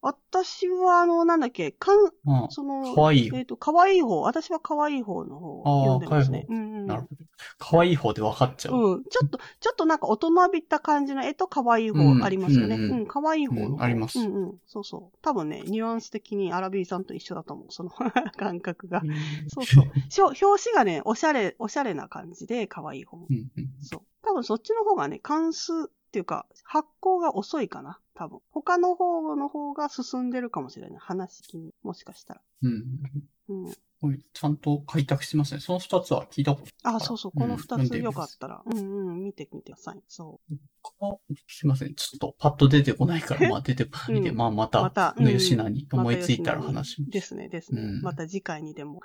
B: 私は、あの、なんだっけ、かん、
A: うん。
B: その、
A: かわいいよ
B: えっ、と、可愛い方。私は可愛い方の方を読んでますね。うんうん。
A: なるほど。可愛い方で分かっちゃう。
B: うん。ちょっと、ちょっとなんか大人びった感じの絵と可愛い方
A: うん
B: ありますよね。
A: う
B: うんん、可愛い方の方、
A: うんあります
B: うんうん。そうそう。多分ね、ニュアンス的にアラビーさんと一緒だと思う。その *laughs* 感覚が。そうそう。しょ表紙がね、おしゃれ、おしゃれな感じで可愛い方。
A: うんうん。
B: そう。多分そっちの方がね、関数っていうか、発行が遅いかな。多分。他の方の方が進んでるかもしれない。話的に。もしかしたら。
A: うん。
B: うん。
A: ちゃんと開拓してますね。その二つは聞いたこと
B: あ、そうそう。
A: うん
B: この二つよかったら。うんうん。見てみてください。そう。
A: あすいません。ちょっとパッと出てこないから、*laughs* まあ出てこないで、
B: うん
A: まあまた、
B: また
A: の
B: うん
A: 吉名に思いついたら話します。
B: ですね、ですね。
A: うん
B: また次回にでも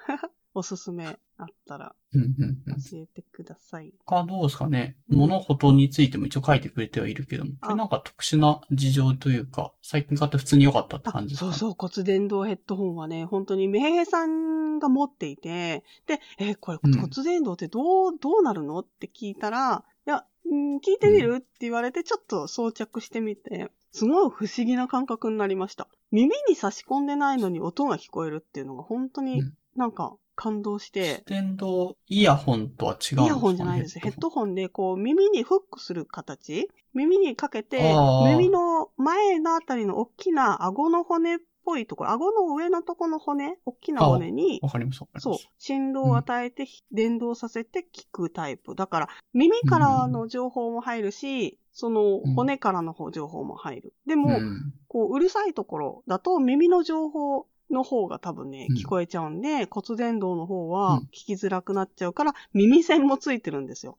B: おすすめあったら
A: うんうんうん。
B: 教えてください。
A: 他どうですかね。
B: うん
A: 物事についても一応書いてくれてはいるけども、これ
B: あ
A: なんか特殊な事情というか、最近買って普通に良かったって
B: あ
A: 感じですか、ね、
B: そうそう、骨伝導ヘッドホンはね、本当にメヘヘさんが持っていて、で、え、これ
A: うん
B: 骨伝導ってどう、どうなるのって聞いたら、いや、うん聞いてみる？って言われて、ちょっと装着してみて、すごい不思議な感覚になりました。耳に差し込んでないのに音が聞こえるっていうのが本当に
A: うん
B: なんか感動して、
A: 電動イヤホンとは違うんですか、ね、
B: イヤホンじゃないです。ヘッドホンで、こう、耳にフックする形耳にかけて耳の前のあたりの大きな顎の骨っぽいところ、顎の上のとこの骨、大きな骨に、
A: わかりますわかり
B: そう
A: ます。、
B: 振動を与えて、電動させて聞くタイプ。だから、耳からの情報も入るし、その
A: うん
B: 骨からの方情報も入る。でも、
A: うん
B: こう、うるさいところだと耳の情報の方が多分ね、
A: うん
B: 聞こえちゃうんで、骨伝導の方
A: う
B: は
A: ん
B: 聞きづらくなっちゃうから、耳栓もついてるんですよ。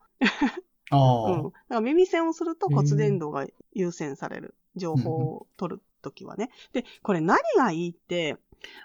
A: ああ、
B: うん。だから耳栓をすると骨伝導が優先される。情報を取るときはね。で、これ何がいいって、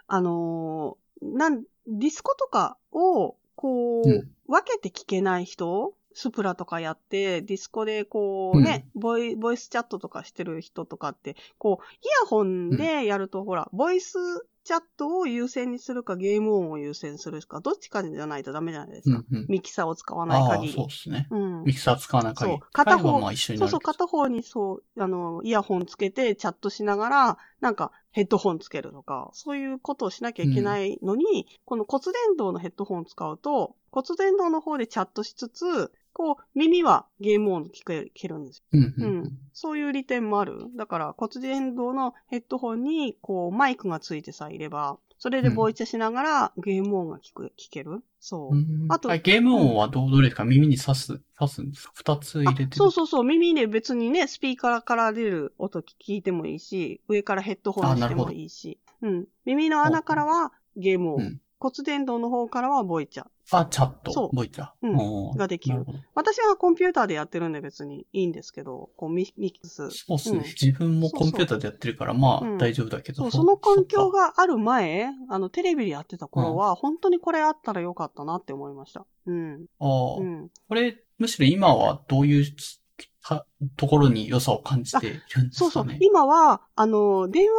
B: あのーなん、ディスコとかを、こう、
A: うん
B: 分けて聞けない人スプラとかやって、ディスコでこうね、ボイ、ボイスチャットとかしてる人とかって、こう、イヤホンでやると、ほら、ボイスチャットを優先にするか、ゲーム音を優先するか、どっちかじゃないとダメじゃないですか。
A: うんうん。
B: ミキサーを使わない限り。
A: そうですね。
B: うん
A: ミキサー使わない限り。
B: そう片方そうそう、片方にそう、あの、イヤホンつけてチャットしながら、なんかヘッドホンつけるとか、そういうことをしなきゃいけないのに、この骨伝導のヘッドホンを使うと、骨伝導の方でチャットしつつ、こう、耳はゲーム音聞け聞けるんですよ。
A: うんう
B: うんん。そういう利点もある。だから骨伝導のヘッドホンに、こう、マイクがついてさえいれば、それでボイチャしながらゲーム音が聞く、聞ける。そう。
A: うん
B: あと
A: あゲーム音はどうどれですか？耳に刺す、刺すんですか？二つ入れて
B: そうそうそう。耳で別にね、スピーカーから出る音聞いてもいいし、上からヘッドホンにしてもいいし。うん。耳の穴からはゲーム音。
A: うん
B: 骨伝導の方からはボイチャ
A: あ、チャット。
B: そう
A: ボイチャ。
B: うんができる。私はコンピューターでやってるんで別にいいんですけど、こうミミックス。
A: そうですね、
B: うん
A: 自分もコンピューターでやってるから、ま
B: うん
A: あ大丈夫だけど。
B: そう、その環境
A: が。
B: がある前、あの、テレビでやってた頃は、本当にこれあったらよかったなって思いました。うん。
A: ああ、
B: うん。
A: これ、むしろ今はどういうかところに良さを感じているんですかね？
B: そうそう。今は、あの、電話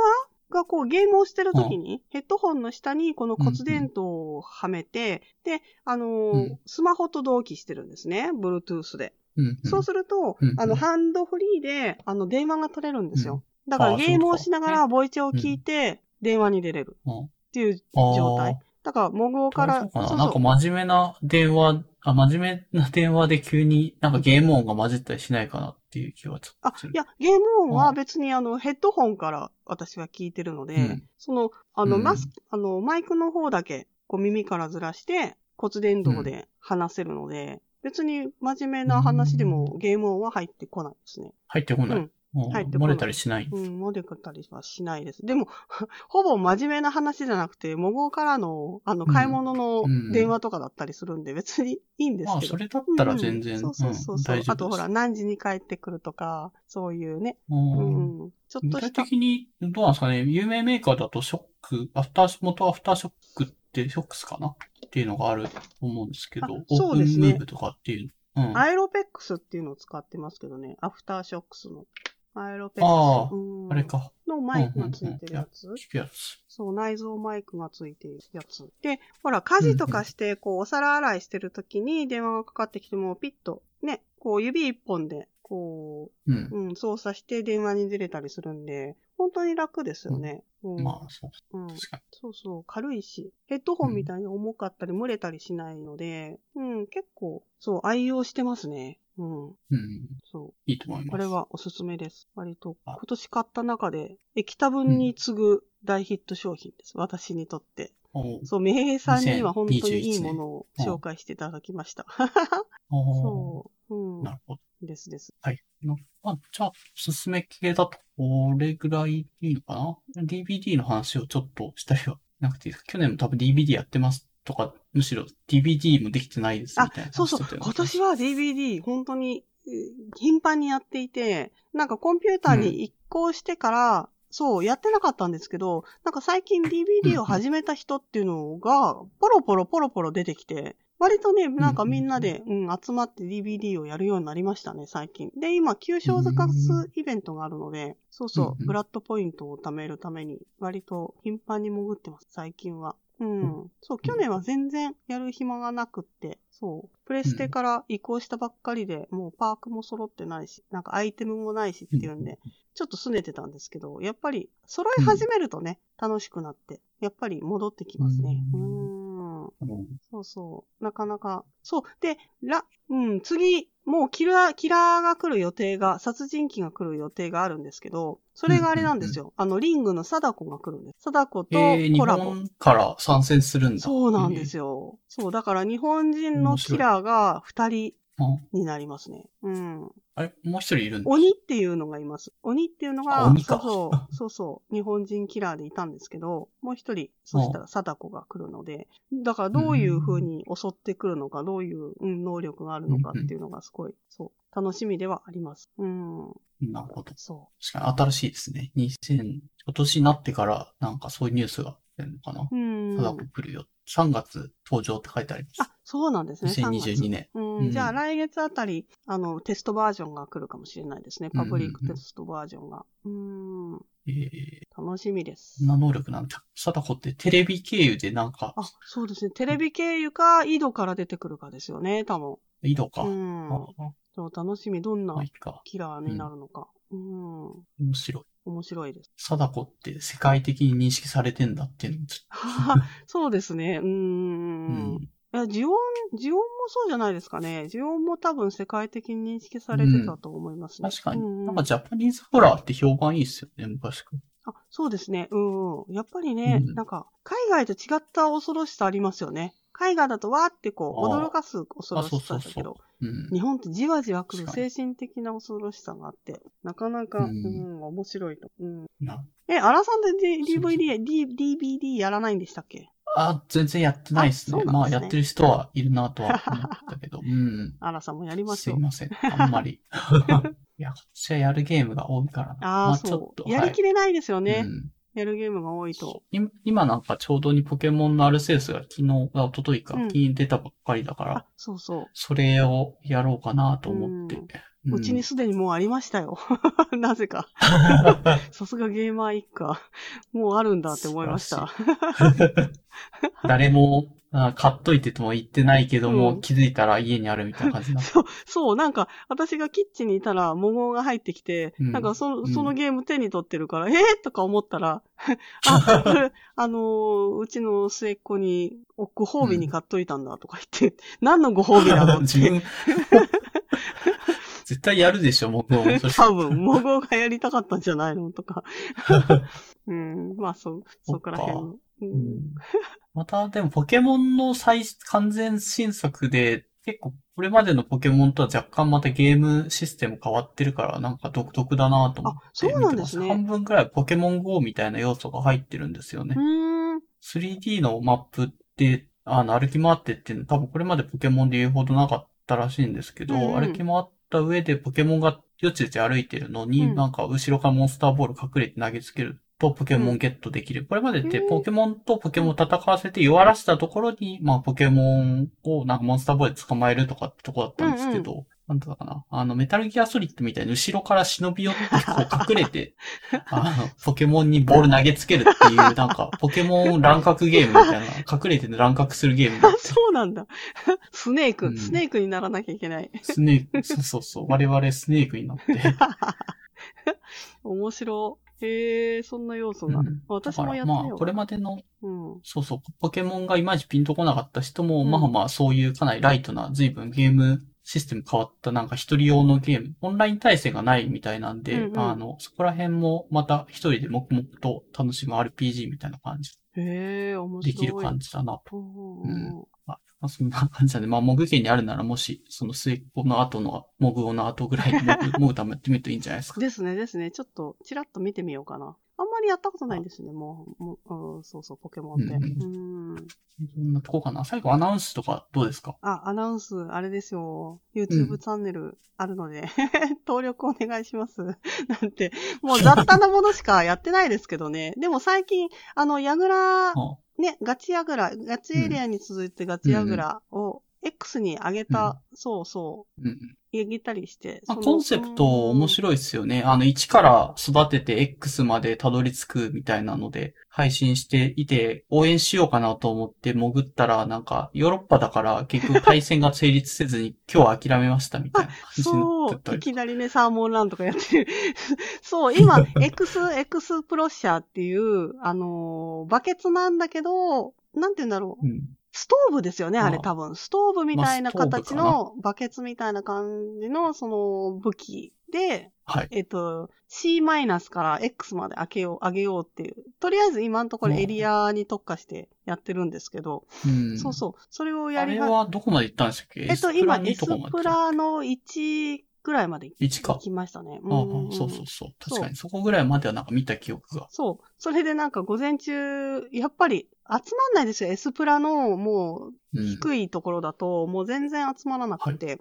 B: がこうゲームをしてるときに、ヘッドホンの下にこの骨伝導をはめて、で、あの、
A: うん。
B: スマホと同期してるんですね。Bluetooth で。
A: うんうん、
B: そうすると、
A: うん
B: あの、ハンドフリーで、あの、電話が取れるんですよ。だからゲームをしながらボイチャを聞いて、電話に出れる。
A: うん。
B: っていう状態。だから、モグオから、
A: な。んか真面目な電話、あ、真面目な電話で急になんかゲーム音が混じったりしないかなっていう気はちょっ
B: あ
A: とする。、
B: いや、ゲーム音は
A: うん
B: 別にあの、ヘッドホンから私は聞いてるので、
A: うん
B: その、あの、
A: うん
B: マスク、あの、マイクの方だけ、こう耳からずらして、骨伝導で話せるので、別に真面目な話でもゲーム音は入ってこないですね。
A: 入ってこない。
B: うん
A: うん
B: 入ってこない
A: 漏れたりしない？
B: うん、モデルたりはしないです。でも、*laughs* ほぼ真面目な話じゃなくて、模倣からの、あの、買い物の
A: うん
B: 電話とかだったりするんで、別にいいんです
A: まあ、
B: けど。
A: それだったら全然、
B: うんそうそうそう
A: うん
B: そう、
A: 大丈夫です。
B: あとほら、何時に帰ってくるとか、そういうね。
A: う
B: うんん。ちょっ
A: 具体
B: とした。
A: 的に、どうなんですかね、有名メーカーだとショック、アフター、元アフターショックって、ショックスかな？っていうのがあると思うんですけど、
B: あ
A: オープン
B: そうですね
A: ムーブとかっていう。うん。
B: アイロペックスっていうのを使ってますけどね。アフターショックスの。アイロペッ。
A: ああ
B: うん
A: あれか。
B: のマイクがついてるやつ？
A: 聞くやつ。
B: そう、内蔵マイクがついてるやつ。で、ほら、家事とかして、こう、お皿洗いしてるときに電話がかかってきても、ピッと、ね、こう、指一本で、こ
A: うん。
B: う、うん、操作して電話に出れたりするんで、本当に楽ですよね。うん。
A: まあ、そう。
B: うん。そうそう、軽いし、ヘッドホンみたいに重かったり、蒸れたりしないので、うん、結構、そう、愛用してますね。うん、
A: うん。
B: そ
A: いいと思います。
B: う。これはおすすめです。割と、
A: あ
B: 今年買った中で、液多分に次ぐ大ヒット商品です。私にとって。そう、名平さんには本当にいい
A: 2021
B: ものを紹介していただきました。*laughs* そう、うん
A: な。るほど。
B: ですです。
A: はい。のまあ、じゃあ、おすすめ系だと、これぐらいいいのかな ?DVD の話をちょっとしたりはなくていいですか？去年も多分 DVD やってますとか、むしろ DVD もできてないですみ
B: あ
A: たいな、
B: そうそう。今年は DVD、本当に、えー頻繁にやっていて、なんかコンピューターに移行してから、そう、やってなかったんですけど、なんか最近 DVD を始めた人っていうのが、ポロポロポロポロ出てきて、割とね、なんかみんなで、うん、集まって DVD をやるようになりましたね、最近。で、今、旧正月イベントがあるので、そうそうう、
A: ん。
B: ブラッドポイントを貯めるために、割と頻繁に潜ってます、最近は。うん。そう、去年は全然やる暇がなくって、そう。プレステから移行したばっかりで、もうパークも揃ってないし、なんかアイテムもないしっていうんで、ちょっと拗ねてたんですけど、やっぱり揃い始めるとね、楽しくなって、やっぱり戻ってきますね。う
A: ん
B: そうそう。なかなか。そう。で、ら、うん、次、もうキラー、キラーが来る予定が、殺人鬼が来る予定があるんですけど、それがあれなんですよ。あの、リングの貞子が来るんです。貞子とコラボ。
A: 本から参戦するんだ。
B: そうなんです
A: よ。
B: よ。そう、だから日本人のキラーが二人
A: うん
B: になりますね。うん。
A: あれ？もう一人いるんだ。
B: 鬼っていうのがいます。鬼っていうのが、そうそう、*laughs* そうそう、日本人キラーでいたんですけど、もう一人、そしたら貞子が来るので、だからどういう風に襲ってくるのか、どういう、うん、能力があるのかっていうのがすごい、そう、楽しみではあります。うん、
A: なるほど。
B: そ
A: 確かに新しいですね。2000、今年になってから、なんかそういうニュースが出るのかな？
B: う。うん。
A: ただ来るよ。3月登場って書いてあります。
B: あ、そうなんですね。3
A: 2022
B: 月
A: 年。
B: うん、
A: うん
B: じゃあ来月あたり、あの、テストバージョンが来るかもしれないですね。パブリックテストバージョンが。うん、
A: えー、
B: 楽しみです。
A: な能力なんだ。貞子ってテレビ経由でなんか、
B: あ、そうですね。テレビ経由か、井戸から出てくるかですよね、多分。
A: 井戸か。
B: うん。
A: あ
B: そう、楽しみ。どんな。キラーになるのか。うん。
A: 面白い。
B: 面白いです。
A: 貞子って世界的に認識されてんだっていうの *laughs*
B: そうですね。うー。
A: っと、うんん。
B: いや、ジオン、ジオンもそうじゃないですかね。ジオンも多分世界的に認識されてたと思いますね。
A: 確かに。
B: うんうん
A: なんかジャパニーズホラーって評判いいっすよね、昔から。
B: あ、そうですね。うんうん。やっぱりね、
A: うん
B: なんか、海外と違った恐ろしさありますよね。海外だとわーってこう、驚かす恐ろしさだけど、
A: うん。
B: 日本ってじわじわ来る精神的な恐ろしさがあって、なかなか、う
A: うん
B: ん、面白いと。うん。
A: な
B: え、アラさんで DVD、D- DVD やらないんでしたっけ？
A: あ、全然やってないですね。
B: あすね
A: まあ、やってる人はいるなとは思ったけど。*laughs* うん。
B: アラさんもやりますしょう。
A: いません。あんまり。*laughs* いや、こっちはやるゲームが多いからな。
B: ああ、
A: まあ、ちょ
B: そう。
A: っと。
B: やりきれないですよね。
A: うん
B: やるゲームが多いと。
A: 今今なんかちょうどにポケモンのアルセウスが昨日、あ、一昨日か、
B: うん
A: 昨日出たばっかりだから、
B: あ、そうそう。
A: それをやろうかなと思って。
B: うんうちにすでにもうありましたよ。*laughs* なぜか。*laughs* さすがゲーマー一家。もうあるんだって思いました。*laughs*
A: 誰もあ買っといてとも言ってないけども、
B: うん
A: 気づいたら家にあるみたいな感じにな。*laughs*
B: そう、そう、なんか、私がキッチンにいたら、モゴが入ってきて、
A: うん
B: なんかそそのゲーム手に取ってるから、えー、とか思ったら、*laughs* あ、*laughs* これ、あのーうちの末っ子に、おご褒美に買っといたんだとか言って、何のご褒美なのって。
A: 自分、絶対やるでしょ、僕も。それ
B: 多分、モゴがやりたかったんじゃないのとか。うん、まあ、そう、そこら辺の。う
A: うん。んまた、でも、ポケモンの最、完全新作で、結構、これまでのポケモンとは若干またゲームシステム変わってるから、なんか独特だなと思って
B: あそうなんですね。
A: 見てます半分くらいポケモン GO みたいな要素が入ってるんですよね。
B: う。ーん。
A: 3D のマップって、あの、歩き回ってっていうの多分これまでポケモンで言うほどなかったらしいんですけど、
B: うんうん。
A: 歩き回った上でポケモンがよちよち歩いてるのに、
B: うん。
A: なんか後ろからモンスターボール隠れて投げつけるとポケモンゲットできる。これまでってポケモンとポケモンを戦わせて弱らせたところに、まあポケモンをなんかモンスターボールで捕まえるとかってとこだったんですけど、なんだかな。あの、メタルギアソリッドみたいに後ろから忍び寄ってこう隠れて、*laughs* あの、ポケモンにボール投げつけるっていう、なんか、ポケモン乱獲ゲームみたいな、隠れて乱獲するゲームだ
B: あ、*laughs* そうなんだ。スネーク、
A: うん
B: スネークにならなきゃいけない。
A: スネーク、そうそうそう。我々スネークになって。*laughs*
B: 面白い。へえ、そんな要素が。
A: うん
B: 私
A: だからまあ、
B: もやってみよう
A: これまでの、
B: うん。
A: そうそう、ポケモンがいまいちピンとこなかった人も、
B: うん
A: まあまあ、そういうかなりライトな、随分ゲームシステム変わったなんか一人用のゲーム、オンライン対戦がないみたいなんで、
B: うんうん
A: あの、そこら辺もまた一人で黙々と楽しむ RPG みたいな感じ、
B: へえ、面白い。
A: できる感じだなと。
B: うんうんうん
A: まあ、まあそんな感じなんで、まあ、モグ家にあるならもし、その末っ子の後の、モグオの後ぐらいにモグ、モグタもやってみるといいんじゃないですか。
B: ですね、ですね。ちょっと、ちらっと見てみようかな。あんまりやったことないんですね、もう。もううん、そうそう、ポケモンって。
A: うん
B: うん。
A: そんなとこかな。最後アナウンスとかどうですか？
B: あ、アナウンス、あれですよ。
A: う
B: YouTube
A: ん
B: チャンネルあるので、*laughs* 登録お願いします。*laughs* なんて、もう雑多なものしかやってないですけどね。でも最近、あの、ヤグラ、
A: あ
B: ね、ガチヤグラ、ガチエリアに続いてガチヤグラを X に上げた、そうそう、
A: うん。
B: 上げたりして。
A: まあ、コンセプト面
B: い。
A: 白いですよね。あの、1から育てて X までたどり着くみたいなので、配信していて、応援しようかなと思って潜ったら、なんか、ヨーロッパだから結局対戦が成立せずに、今日は諦めましたみたいな *laughs*
B: そう。いきなりね、サーモンランとかやってる。*laughs* そう、今、*laughs* X、X プロッシャーっていう、あのーバケツなんだけど、なんて言うんだろう。
A: うん。
B: ストーブですよね、
A: ああ
B: あれ多分。ストーブみたいな形の、バケツみたいな感じの、その、武器で、
A: はい。
B: えっと、C マイナスから X まで上げよう、上げようっていう。とりあえず今のところエリアに特化してやってるんですけど、
A: うん。
B: そうそう。それを
A: あ
B: やりは、
A: れはどこまで行ったんでしたっけ？
B: えっと、今、
A: 2
B: S
A: とかまで行った
B: プラの1ぐらいまで
A: 1か
B: 行。きましたね。
A: ああ
B: んん
A: そうそうそう。確かに、そこぐらいまではなんか見た記憶が。
B: そう。それでなんか午前中、やっぱり集まんないですよ。S プラのもう
A: うん。
B: 低いところだと、もう全然集まらなくて。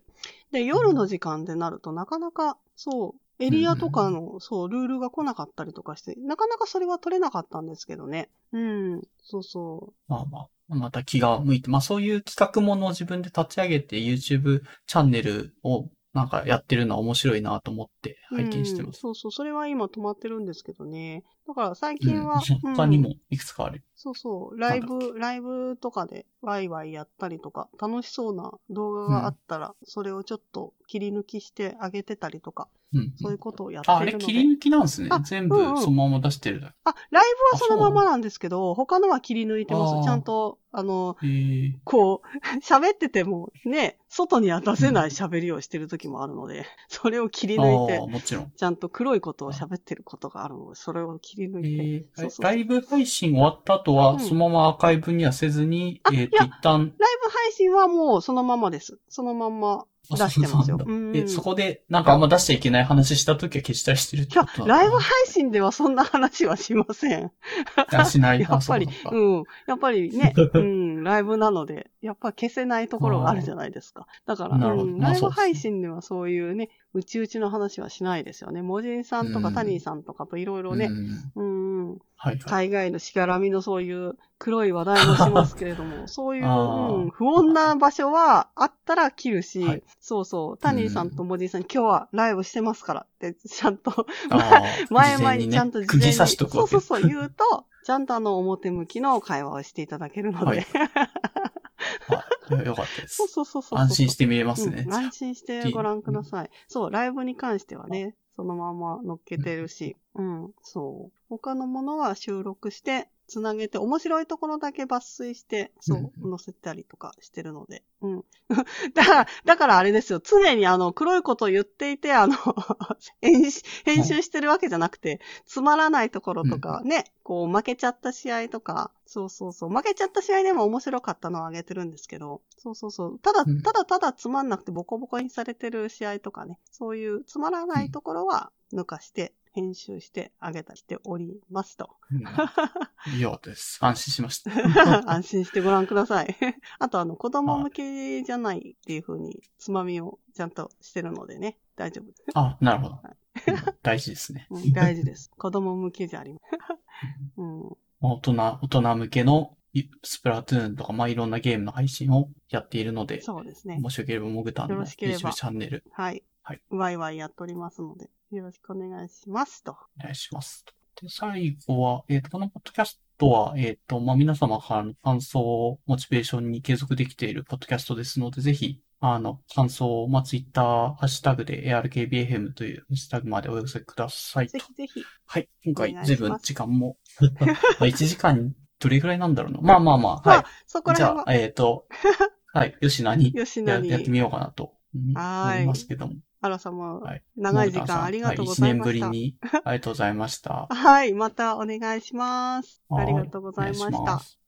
B: で、夜の時間でなるとなかなか、そう、エリアとかの、そう、ルールが来なかったりとかして、なかなかそれは取れなかったんですけどね。うん。そうそ
A: まあまあ、また気が向いて、まあそういう企画ものを自分で立ち上げて YouTube チャンネルをなんかやってるのは面白いなと思って
B: う。
A: 拝見してます。
B: うんそうそう。それは今止まってるんですけどね。だから最
A: うん
B: 近は、
A: 他に
B: うん
A: もいくつかある。
B: そうそう、ライブ、ライブとかでワイワイやったりとか、楽しそうな動画があったら、それをちょっと切り抜きしてあげてたりとか、
A: うん。
B: そういうことをやって
A: あ、あれ
B: るので。
A: 切り抜きなんですね
B: あ。
A: 全部
B: うんうん
A: そのまま出してるだ
B: あ、ライブはそのままなんですけど、他のは切り抜いてます。ちゃんと、あの。こう、*laughs* 喋っててもね、外には出せない喋りをしてる時もあるので、それを切り
A: あ
B: 抜いて
A: あ、、もちろん。
B: ちゃんと黒いことを喋ってることがあるので、それを切り抜いて。
A: えー
B: そうそうそう
A: ライブ配信終わった後
B: うん
A: は、そのままアーカイブにはせずに、
B: あ
A: えっと、
B: いや
A: 一旦、
B: ライブ配信はもうそのままです。そのまんま出してますよ。
A: あそうなん
B: うん
A: だえ、そこで、なんかあんま出しちゃいけない話した時は消したりしてるってこと、
B: ライブ配信ではそんな話はしません。
A: あしない。*laughs*
B: やっぱり
A: う
B: ん。やっぱりね、うん、ライブなので、やっぱ消せないところがあるじゃないですか。だから、うん、ライブ配信ではそういうね、うちうちの話はしないですよね。モジンさんとか
A: うん
B: タニーさんとかといろいろね、
A: うん。
B: うん、
A: はいはい。
B: 海外のしがらみのそういう黒い話題もしますけれども、*laughs* そういう、うん、不穏な場所はあったら切るし、
A: はい。
B: そうそう、タニーさんとモジンさん、今日はライブしてますからって、ちゃんと *laughs* 前々
A: に
B: ちゃんと事前に、
A: 釘刺しとく
B: そうそうそう言うと、ちゃんとあの表向きの会話をしていただけるので、
A: はい。あ *laughs* よよかったで
B: そう
A: す。
B: そうそうそう。
A: 安心して見れますね
B: うん。安心してご覧ください。そう、ライブに関してはね、そのまま乗っけてるし、うん、そう。他のものは収録して、つなげて、面白いところだけ抜粋して、そう
A: うん、
B: 載せたりとかしてるので。うん。*laughs* だから、だからあれですよ。常にあの、黒いことを言っていて、あの、*laughs* 編集編集してるわけじゃなくて、つまらないところとかね、こう、負けちゃった試合とか、そうそうそう。負けちゃった試合でも面白かったのをあげてるんですけど、そうそうそう。ただ
A: うん、
B: ただただつまんなくてボコボコにされてる試合とかね、そういうつまらないところは抜かして、編集してあげたりしておりますと。
A: うんいいようです。安心しました。*laughs*
B: 安心してご覧ください。*laughs* あと、あの、子供向けじゃないっていう風に、つまみをちゃんとしてるのでね、大丈夫です。
A: あ、なるほど。うん大事ですね。
B: うん、大事です。子供向けじゃありません。うん。
A: 大人、大人向けのいスプラトゥーンとか、まあ、いろんなゲームの配信をやっているので、
B: そうですね。
A: もしよければ、モグタンの YouTube チャンネル、
B: はい。
A: はい。
B: ワイワイやっておりますので、よろしくお願いしますと。
A: お願いします。で、最後は、えっ、と、このポッドキャストは、えっ、と、まあ、皆様からの感想をモチベーションに継続できているポッドキャストですので、ぜひ、あの、感想を、まあ、ツイッター、ハッシュタグで ARKBFM というハッシュタグまでお寄せくださいと
B: ぜ。ひぜひ。
A: はい。今回随分時間も、*laughs* まあ1時間どれぐらいなんだろうな。まあまあまあ、
B: まあ
A: はい。
B: そこら
A: じゃあ、えっ、と、はい。吉名にや
B: 吉野に
A: やってみようかなと思いますけども。
B: あらさま、
A: はい
B: 長い時間ありがとうございま
A: 1
B: した。
A: 年ぶりにありがとうございました。
B: はい。またお願いします。あ
A: はい
B: りがとうございました *laughs*